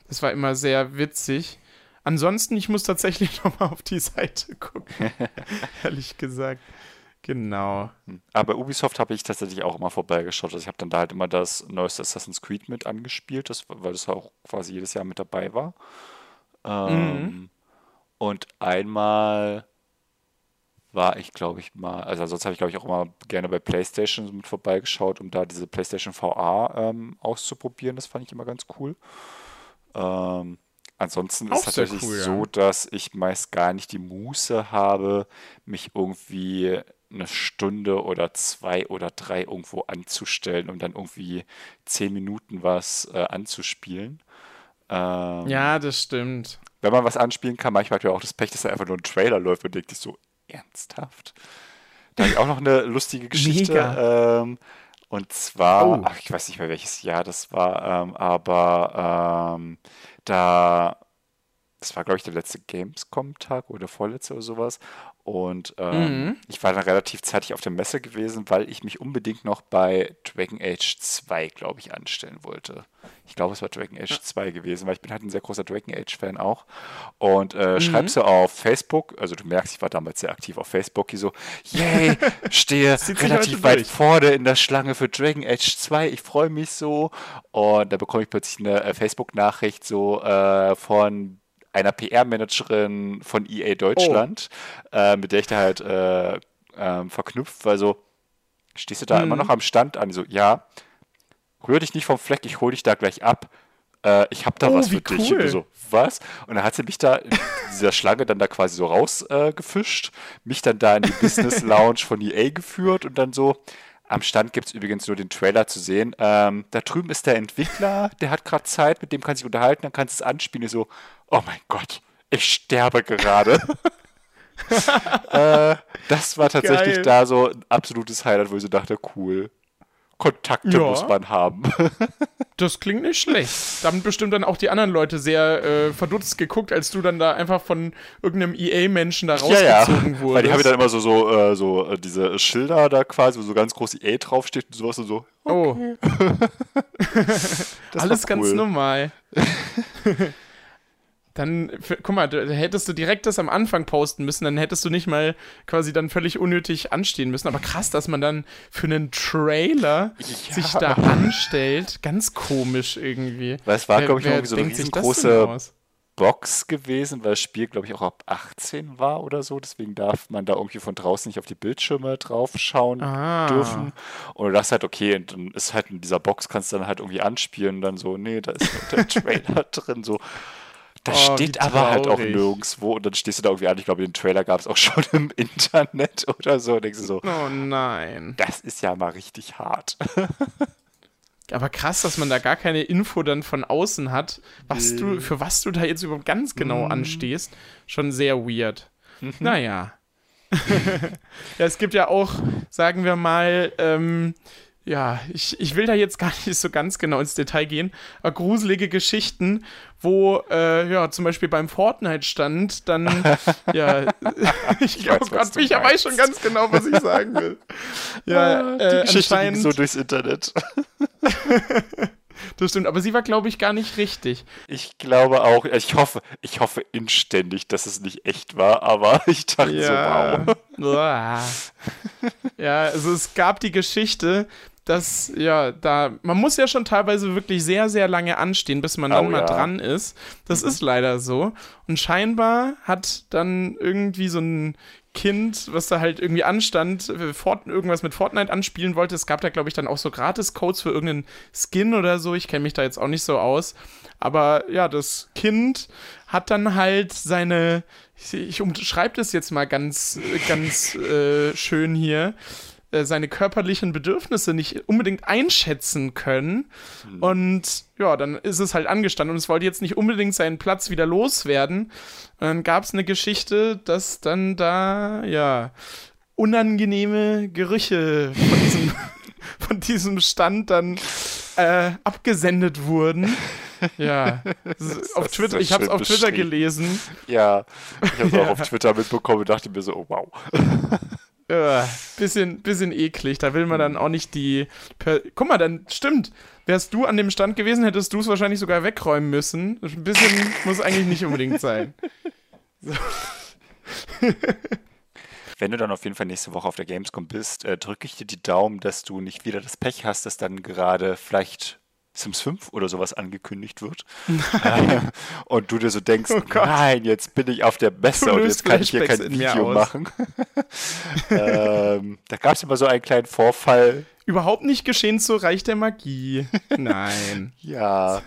Das war immer sehr witzig. Ansonsten, ich muss tatsächlich [laughs] nochmal auf die Seite gucken. [laughs] ehrlich gesagt. Genau. Hm. Aber bei Ubisoft habe ich tatsächlich auch immer vorbeigeschaut. Also ich habe dann da halt immer das neueste Assassin's Creed mit angespielt, das, weil das auch quasi jedes Jahr mit dabei war. Ähm, mhm. Und einmal war ich, glaube ich, mal, also sonst habe ich, glaube ich, auch immer gerne bei PlayStation mit vorbeigeschaut, um da diese PlayStation VR ähm, auszuprobieren. Das fand ich immer ganz cool. Ähm, ansonsten ist es tatsächlich cool, so, ja. dass ich meist gar nicht die Muße habe, mich irgendwie eine Stunde oder zwei oder drei irgendwo anzustellen, um dann irgendwie zehn Minuten was äh, anzuspielen. Ähm, ja, das stimmt. Wenn man was anspielen kann, manchmal hat man auch das Pech, dass da einfach nur ein Trailer läuft und denkt sich so, ernsthaft? Da habe ich auch noch eine lustige [laughs] Geschichte. Ähm, und zwar, oh. ach, ich weiß nicht mehr welches Jahr das war, ähm, aber ähm, da, das war glaube ich der letzte Gamescom-Tag oder vorletzte oder sowas. Und ähm, mhm. ich war dann relativ zeitig auf der Messe gewesen, weil ich mich unbedingt noch bei Dragon Age 2, glaube ich, anstellen wollte. Ich glaube, es war Dragon Age 2 gewesen, weil ich bin halt ein sehr großer Dragon Age-Fan auch. Und äh, mhm. schreibst du auf Facebook, also du merkst, ich war damals sehr aktiv auf Facebook, die so, yay, [laughs] stehe relativ weit durch. vorne in der Schlange für Dragon Age 2, ich freue mich so. Und da bekomme ich plötzlich eine äh, Facebook-Nachricht so äh, von einer PR-Managerin von EA Deutschland, oh. äh, mit der ich da halt äh, äh, verknüpft war. So, stehst du da mhm. immer noch am Stand an? So, ja, rühr dich nicht vom Fleck, ich hole dich da gleich ab. Äh, ich habe da oh, was für cool. dich. Und so, was? Und dann hat sie mich da in dieser Schlange dann da quasi so rausgefischt, mich dann da in die Business Lounge von EA geführt und dann so, am Stand gibt es übrigens nur den Trailer zu sehen. Ähm, da drüben ist der Entwickler, der hat gerade Zeit, mit dem kann sich unterhalten, dann kannst du es anspielen. Ich so, oh mein Gott, ich sterbe gerade. [laughs] äh, das war tatsächlich Geil. da so ein absolutes Highlight, wo ich so dachte, cool. Kontakte Ja. muss man haben. [laughs] Das klingt nicht schlecht. Da haben bestimmt dann auch die anderen Leute sehr äh, verdutzt geguckt, als du dann da einfach von irgendeinem EA-Menschen da ja, ja. rausgezogen wurdest. Weil die haben ja dann immer so, so, äh, so äh, diese Schilder da quasi, wo so ganz groß EA draufsteht und sowas und so. oh, [laughs] Das alles war ganz cool. normal. [laughs] Dann, für, guck mal, da hättest du direkt das am Anfang posten müssen, dann hättest du nicht mal quasi dann völlig unnötig anstehen müssen. Aber krass, dass man dann für einen Trailer Ja. sich da anstellt. Ganz komisch irgendwie. Weil es war, glaube ich, irgendwie so eine riesengroße? Box gewesen, weil das Spiel, glaube ich, auch ab 18 war oder so. Deswegen darf man da irgendwie von draußen nicht auf die Bildschirme drauf schauen Ah. dürfen. Und du dachtest halt, okay, und dann ist halt in dieser Box, kannst du dann halt irgendwie anspielen und dann so, nee, da ist noch der [laughs] Trailer drin, so. Da Oh, steht aber halt auch nirgendwo und dann stehst du da irgendwie an. Ich glaube, den Trailer gab es auch [laughs] schon im Internet [laughs] oder so. Und denkst du so, Oh nein. das ist ja mal richtig hart. [laughs] Aber krass, dass man da gar keine Info dann von außen hat, was du, für was du da jetzt überhaupt ganz genau Mhm. anstehst. Schon sehr weird. Naja. ja, es gibt ja auch, sagen wir mal, ähm, ja, ich, ich will da jetzt gar nicht so ganz genau ins Detail gehen, aber gruselige Geschichten, wo, äh, ja, zum Beispiel beim Fortnite-Stand dann, [laughs] ja, [laughs] ich glaube, weiß, was Gott, ich weiß schon ganz genau, was ich sagen will. [laughs] Ja, die äh, Geschichte ging so durchs Internet. das stimmt, aber sie war, glaube ich, gar nicht richtig. Ich glaube auch, ich hoffe, ich hoffe inständig, dass es nicht echt war, aber ich dachte so, wow. Ja, also es gab die Geschichte, dass, ja, da, man muss ja schon teilweise wirklich sehr, sehr lange anstehen, bis man dann Oh, mal ja. dran ist. Das Mhm. ist leider so. Und scheinbar hat dann irgendwie so ein Kind, was da halt irgendwie anstand, äh, Fort irgendwas mit Fortnite anspielen wollte. Es gab da, glaube ich, dann auch so Gratis-Codes für irgendeinen Skin oder so. Ich kenne mich da jetzt auch nicht so aus. Aber ja, das Kind hat dann halt seine, ich, ich umschreibe das jetzt mal ganz, ganz äh, schön hier, äh, seine körperlichen Bedürfnisse nicht unbedingt einschätzen können. Und ja, dann ist es halt angestanden und es wollte jetzt nicht unbedingt seinen Platz wieder loswerden. Und dann gab es eine Geschichte, dass dann da, ja, unangenehme Gerüche von diesem, [laughs] von diesem Stand dann äh, abgesendet wurden. Ja, [laughs] auf Twitter, ich habe es auf Twitter gelesen. Ja, ich habe es auch [laughs] auf Twitter mitbekommen und dachte mir so, oh, wow. Ja, bisschen, bisschen eklig. Da will man dann auch nicht die. Per Guck mal, dann stimmt. Wärst du an dem Stand gewesen, hättest du es wahrscheinlich sogar wegräumen müssen. Ein bisschen muss eigentlich nicht unbedingt sein. Wenn du dann auf jeden Fall nächste Woche auf der Gamescom bist, äh, drücke ich dir die Daumen, dass du nicht wieder das Pech hast, dass dann gerade vielleicht Sims 5 oder sowas angekündigt wird. Äh, [laughs] und du dir so denkst, Oh nein, jetzt bin ich auf der Messe und jetzt kann ich hier kein Video machen. [laughs] ähm, da gab es immer so einen kleinen Vorfall. Überhaupt nicht geschehen zu Reich der Magie. Nein. [laughs] Ja,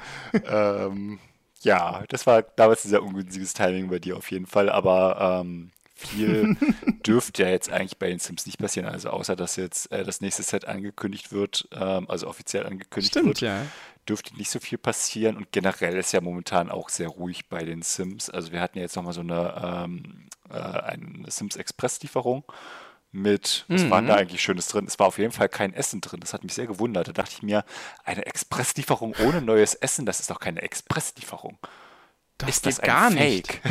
ähm, ja, das war damals ein sehr ungünstiges Timing bei dir auf jeden Fall, aber ähm, viel [laughs] dürfte ja jetzt eigentlich bei den Sims nicht passieren, also außer dass jetzt äh, das nächste Set angekündigt wird, ähm, also offiziell angekündigt Stimmt, wird, ja. dürfte nicht so viel passieren und generell ist ja momentan auch sehr ruhig bei den Sims. Also wir hatten ja jetzt nochmal so eine, ähm, äh, eine Sims Express Lieferung mit, was war denn da eigentlich Schönes drin? Es war auf jeden Fall kein Essen drin. Das hat mich sehr gewundert. Da dachte ich mir, eine Expresslieferung ohne neues Essen, das ist doch keine Expresslieferung. Das ist das gar nicht. [laughs]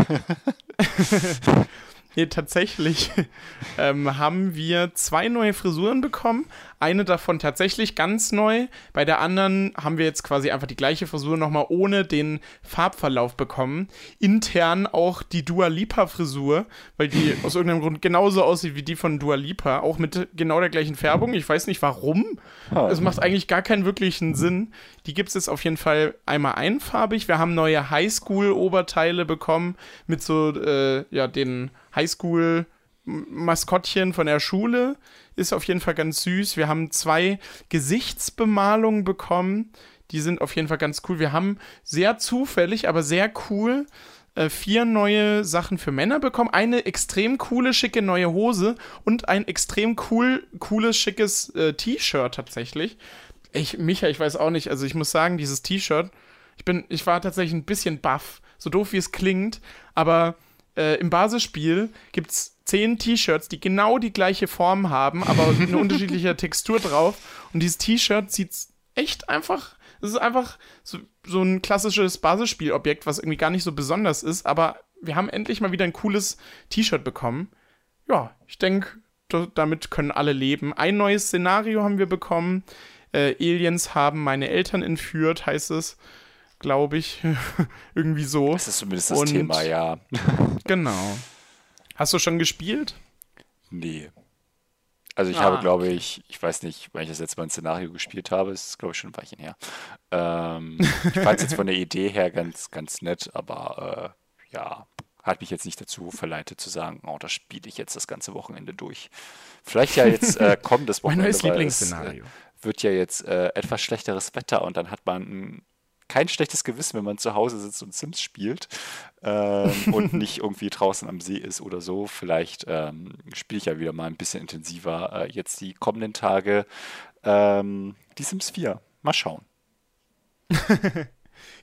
[laughs] Nee, tatsächlich [laughs] ähm, haben wir zwei neue Frisuren bekommen. Eine davon tatsächlich ganz neu. Bei der anderen haben wir jetzt quasi einfach die gleiche Frisur nochmal ohne den Farbverlauf bekommen. Intern auch die Dua Lipa Frisur, weil die [laughs] aus irgendeinem Grund genauso aussieht wie die von Dua Lipa. Auch mit genau der gleichen Färbung. Ich weiß nicht warum. Es macht eigentlich gar keinen wirklichen Sinn. Die gibt es jetzt auf jeden Fall einmal einfarbig. Wir haben neue Highschool-Oberteile bekommen mit so, äh, ja, den Highschool-Maskottchen von der Schule. Ist auf jeden Fall ganz süß. Wir haben zwei Gesichtsbemalungen bekommen. Die sind auf jeden Fall ganz cool. Wir haben sehr zufällig, aber sehr cool äh, vier neue Sachen für Männer bekommen. Eine extrem coole, schicke neue Hose und ein extrem cool, cooles, schickes äh, T-Shirt tatsächlich. Ich, Micha, ich weiß auch nicht. Also ich muss sagen, dieses T-Shirt, ich bin, ich war tatsächlich ein bisschen baff. So doof wie es klingt, aber äh, im Basisspiel gibt es zehn T-Shirts, die genau die gleiche Form haben, aber [laughs] eine unterschiedliche Textur drauf. Und dieses T-Shirt sieht echt einfach, es ist einfach so, so ein klassisches Basisspielobjekt, was irgendwie gar nicht so besonders ist, aber wir haben endlich mal wieder ein cooles T-Shirt bekommen. Ja, ich denke, damit können alle leben. Ein neues Szenario haben wir bekommen. Äh, Aliens haben meine Eltern entführt, heißt es, glaube ich. [laughs] Irgendwie so. Das ist zumindest das Und, Thema, ja. [laughs] genau. Hast du schon gespielt? Nee. Also ich ah, habe, glaube ich, ich weiß nicht, wann ich das letzte Mal ein Szenario gespielt habe, ist, glaube ich, schon ein Weilchen her. Ähm, [laughs] ich fand es jetzt von der Idee her ganz, ganz nett, aber äh, ja, hat mich jetzt nicht dazu verleitet zu sagen, oh, das spiele ich jetzt das ganze Wochenende durch. Vielleicht ja jetzt äh, kommendes Wochenende. mein neues Lieblingsszenario. Es, äh, wird ja jetzt äh, etwas schlechteres Wetter und dann hat man ein kein schlechtes Gewissen, wenn man zu Hause sitzt und Sims spielt ähm, [laughs] und nicht irgendwie draußen am See ist oder so. Vielleicht ähm, spiele ich ja wieder mal ein bisschen intensiver äh, jetzt die kommenden Tage ähm, die Sims 4. Mal schauen. [laughs]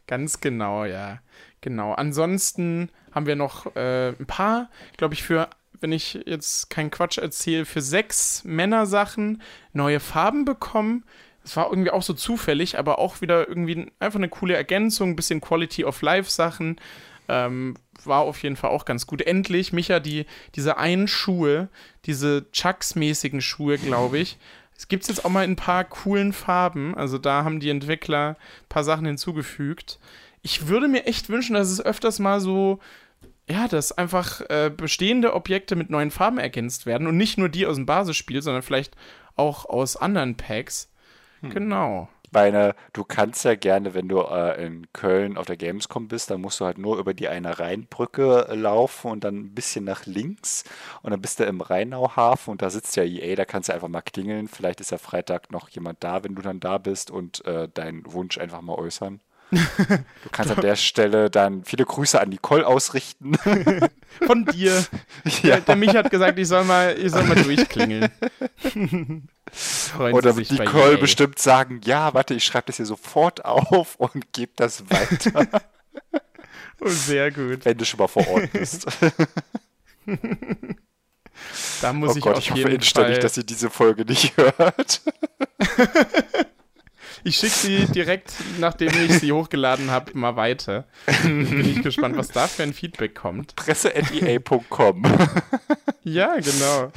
Ganz genau, ja. Genau. Ansonsten haben wir noch äh, ein paar, glaube ich, für, wenn ich jetzt keinen Quatsch erzähle, für sechs Männersachen neue Farben bekommen. Es war irgendwie auch so zufällig, aber auch wieder irgendwie einfach eine coole Ergänzung, ein bisschen Quality of Life Sachen. Ähm, war auf jeden Fall auch ganz gut. Endlich, Micha, die, diese einen Schuhe, diese Chucks-mäßigen Schuhe, glaube ich. Es gibt es jetzt auch mal in ein paar coolen Farben. Also da haben die Entwickler ein paar Sachen hinzugefügt. Ich würde mir echt wünschen, dass es öfters mal so, ja, dass einfach äh, bestehende Objekte mit neuen Farben ergänzt werden und nicht nur die aus dem Basisspiel, sondern vielleicht auch aus anderen Packs. Hm. Genau. Meine, du kannst ja gerne, wenn du äh, in Köln auf der Gamescom bist, dann musst du halt nur über die eine Rheinbrücke äh, laufen und dann ein bisschen nach links und dann bist du im Rheinauhafen und da sitzt ja EA, da kannst du einfach mal klingeln. Vielleicht ist ja Freitag noch jemand da, wenn du dann da bist und äh, deinen Wunsch einfach mal äußern. [laughs] Du kannst an der Stelle dann viele Grüße an Nicole ausrichten. [laughs] Von dir. Ja. [laughs] Der, der mich hat gesagt, ich soll mal, ich soll mal durchklingeln. Oder wird Nicole bestimmt sagen, ja, warte, ich schreibe das hier sofort [laughs] auf und gebe das weiter. [laughs] Oh, sehr gut. Wenn du schon mal vor Ort bist. [laughs] Da muss oh ich Gott, auf ich hoffe inständig, dass sie diese Folge nicht hört. Ich schicke sie direkt, nachdem ich sie hochgeladen habe, mal weiter. Bin ich gespannt, was da für ein Feedback kommt. Presse.ea.com Ja, genau.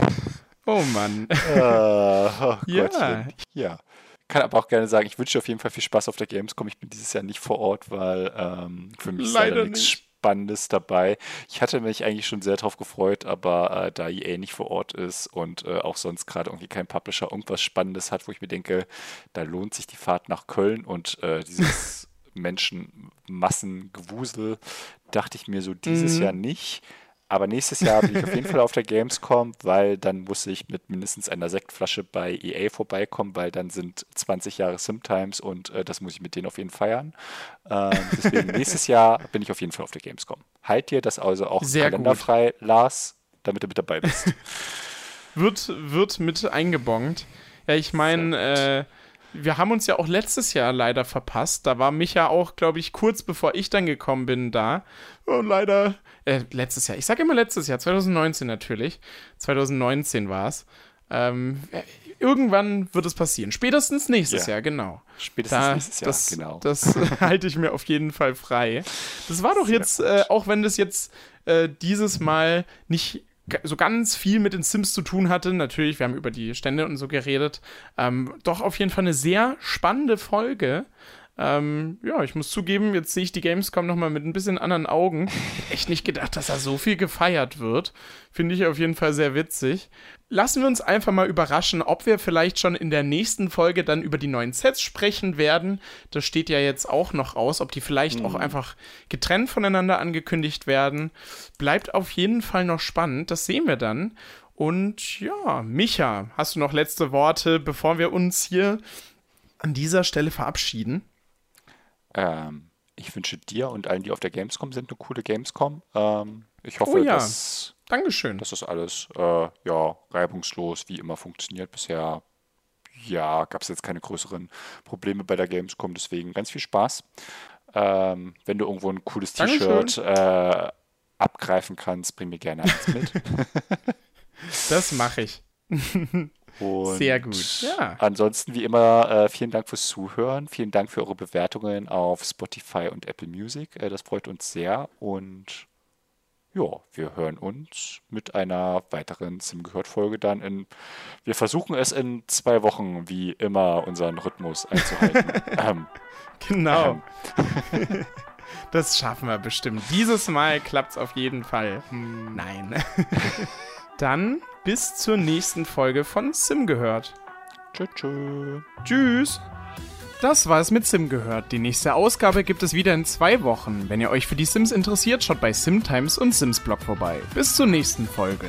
Oh Mann. Uh, [laughs] oh ja. ja. Kann aber auch gerne sagen, ich wünsche dir auf jeden Fall viel Spaß auf der Gamescom. Ich bin dieses Jahr nicht vor Ort, weil ähm, für mich leider, nichts Spannendes dabei. Ich hatte mich eigentlich schon sehr darauf gefreut, aber äh, da EA nicht vor Ort ist und äh, auch sonst gerade irgendwie kein Publisher irgendwas Spannendes hat, wo ich mir denke, da lohnt sich die Fahrt nach Köln und äh, dieses [laughs] Menschenmassengewusel, dachte ich mir so dieses mhm. Jahr nicht. Aber nächstes Jahr bin ich auf jeden Fall auf der Gamescom, weil dann muss ich mit mindestens einer Sektflasche bei EA vorbeikommen, weil dann sind 20 Jahre Simtimes und äh, das muss ich mit denen auf jeden Fall feiern. Ähm, deswegen [laughs] nächstes Jahr bin ich auf jeden Fall auf der Gamescom. Halt dir das also auch Sehr kalenderfrei, gut. Lars, damit du mit dabei bist. [laughs] wird, wird mit eingebongt. Ja, ich meine, äh, wir haben uns ja auch letztes Jahr leider verpasst. Da war Micha auch, glaube ich, kurz bevor ich dann gekommen bin, da. Und leider, äh, letztes Jahr. Ich sage immer letztes Jahr, 2019 natürlich. 2019 war es. Ähm, irgendwann wird es passieren. Spätestens nächstes ja. Jahr, genau. Spätestens da, nächstes Jahr, das, genau. Das [laughs] halte ich mir auf jeden Fall frei. Das war doch Sehr jetzt, äh, auch wenn das jetzt äh, dieses Mal nicht so ganz viel mit den Sims zu tun hatte. Natürlich, wir haben über die Stände und so geredet. Ähm, doch auf jeden Fall eine sehr spannende Folge. Ähm, ja, ich muss zugeben, jetzt sehe ich die Gamescom nochmal mit ein bisschen anderen Augen. Echt nicht gedacht, dass da so viel gefeiert wird. Finde ich auf jeden Fall sehr witzig. Lassen wir uns einfach mal überraschen, ob wir vielleicht schon in der nächsten Folge dann über die neuen Sets sprechen werden. Das steht ja jetzt auch noch aus, ob die vielleicht mhm. auch einfach getrennt voneinander angekündigt werden. Bleibt auf jeden Fall noch spannend, das sehen wir dann. Und ja, Micha, hast du noch letzte Worte, bevor wir uns hier an dieser Stelle verabschieden? Ähm, ich wünsche dir und allen, die auf der Gamescom sind, eine coole Gamescom. Ähm, ich hoffe, oh ja. dass, Dankeschön. dass das alles äh, ja, reibungslos wie immer funktioniert. Bisher ja, gab es jetzt keine größeren Probleme bei der Gamescom, deswegen ganz viel Spaß. Ähm, wenn du irgendwo ein cooles T-Shirt äh, abgreifen kannst, bring mir gerne eins mit. [laughs] Das mache ich. [laughs] Und Sehr gut, ja. Ansonsten wie immer äh, vielen Dank fürs Zuhören, vielen Dank für eure Bewertungen auf Spotify und Apple Music. Äh, das freut uns sehr und ja, wir hören uns mit einer weiteren Sim gehört Folge dann in. Wir versuchen es in zwei Wochen wie immer unseren Rhythmus einzuhalten. [laughs] ähm, Genau. [laughs] Das schaffen wir bestimmt. Dieses Mal klappt es auf jeden Fall. Nein. [laughs] Dann bis zur nächsten Folge von Sim gehört. tschö, tschö. Tschüss. Das war es mit Sim gehört. Die nächste Ausgabe gibt es wieder in zwei Wochen. Wenn ihr euch für die Sims interessiert, schaut bei Simtimes und Sims Blog vorbei. Bis zur nächsten Folge.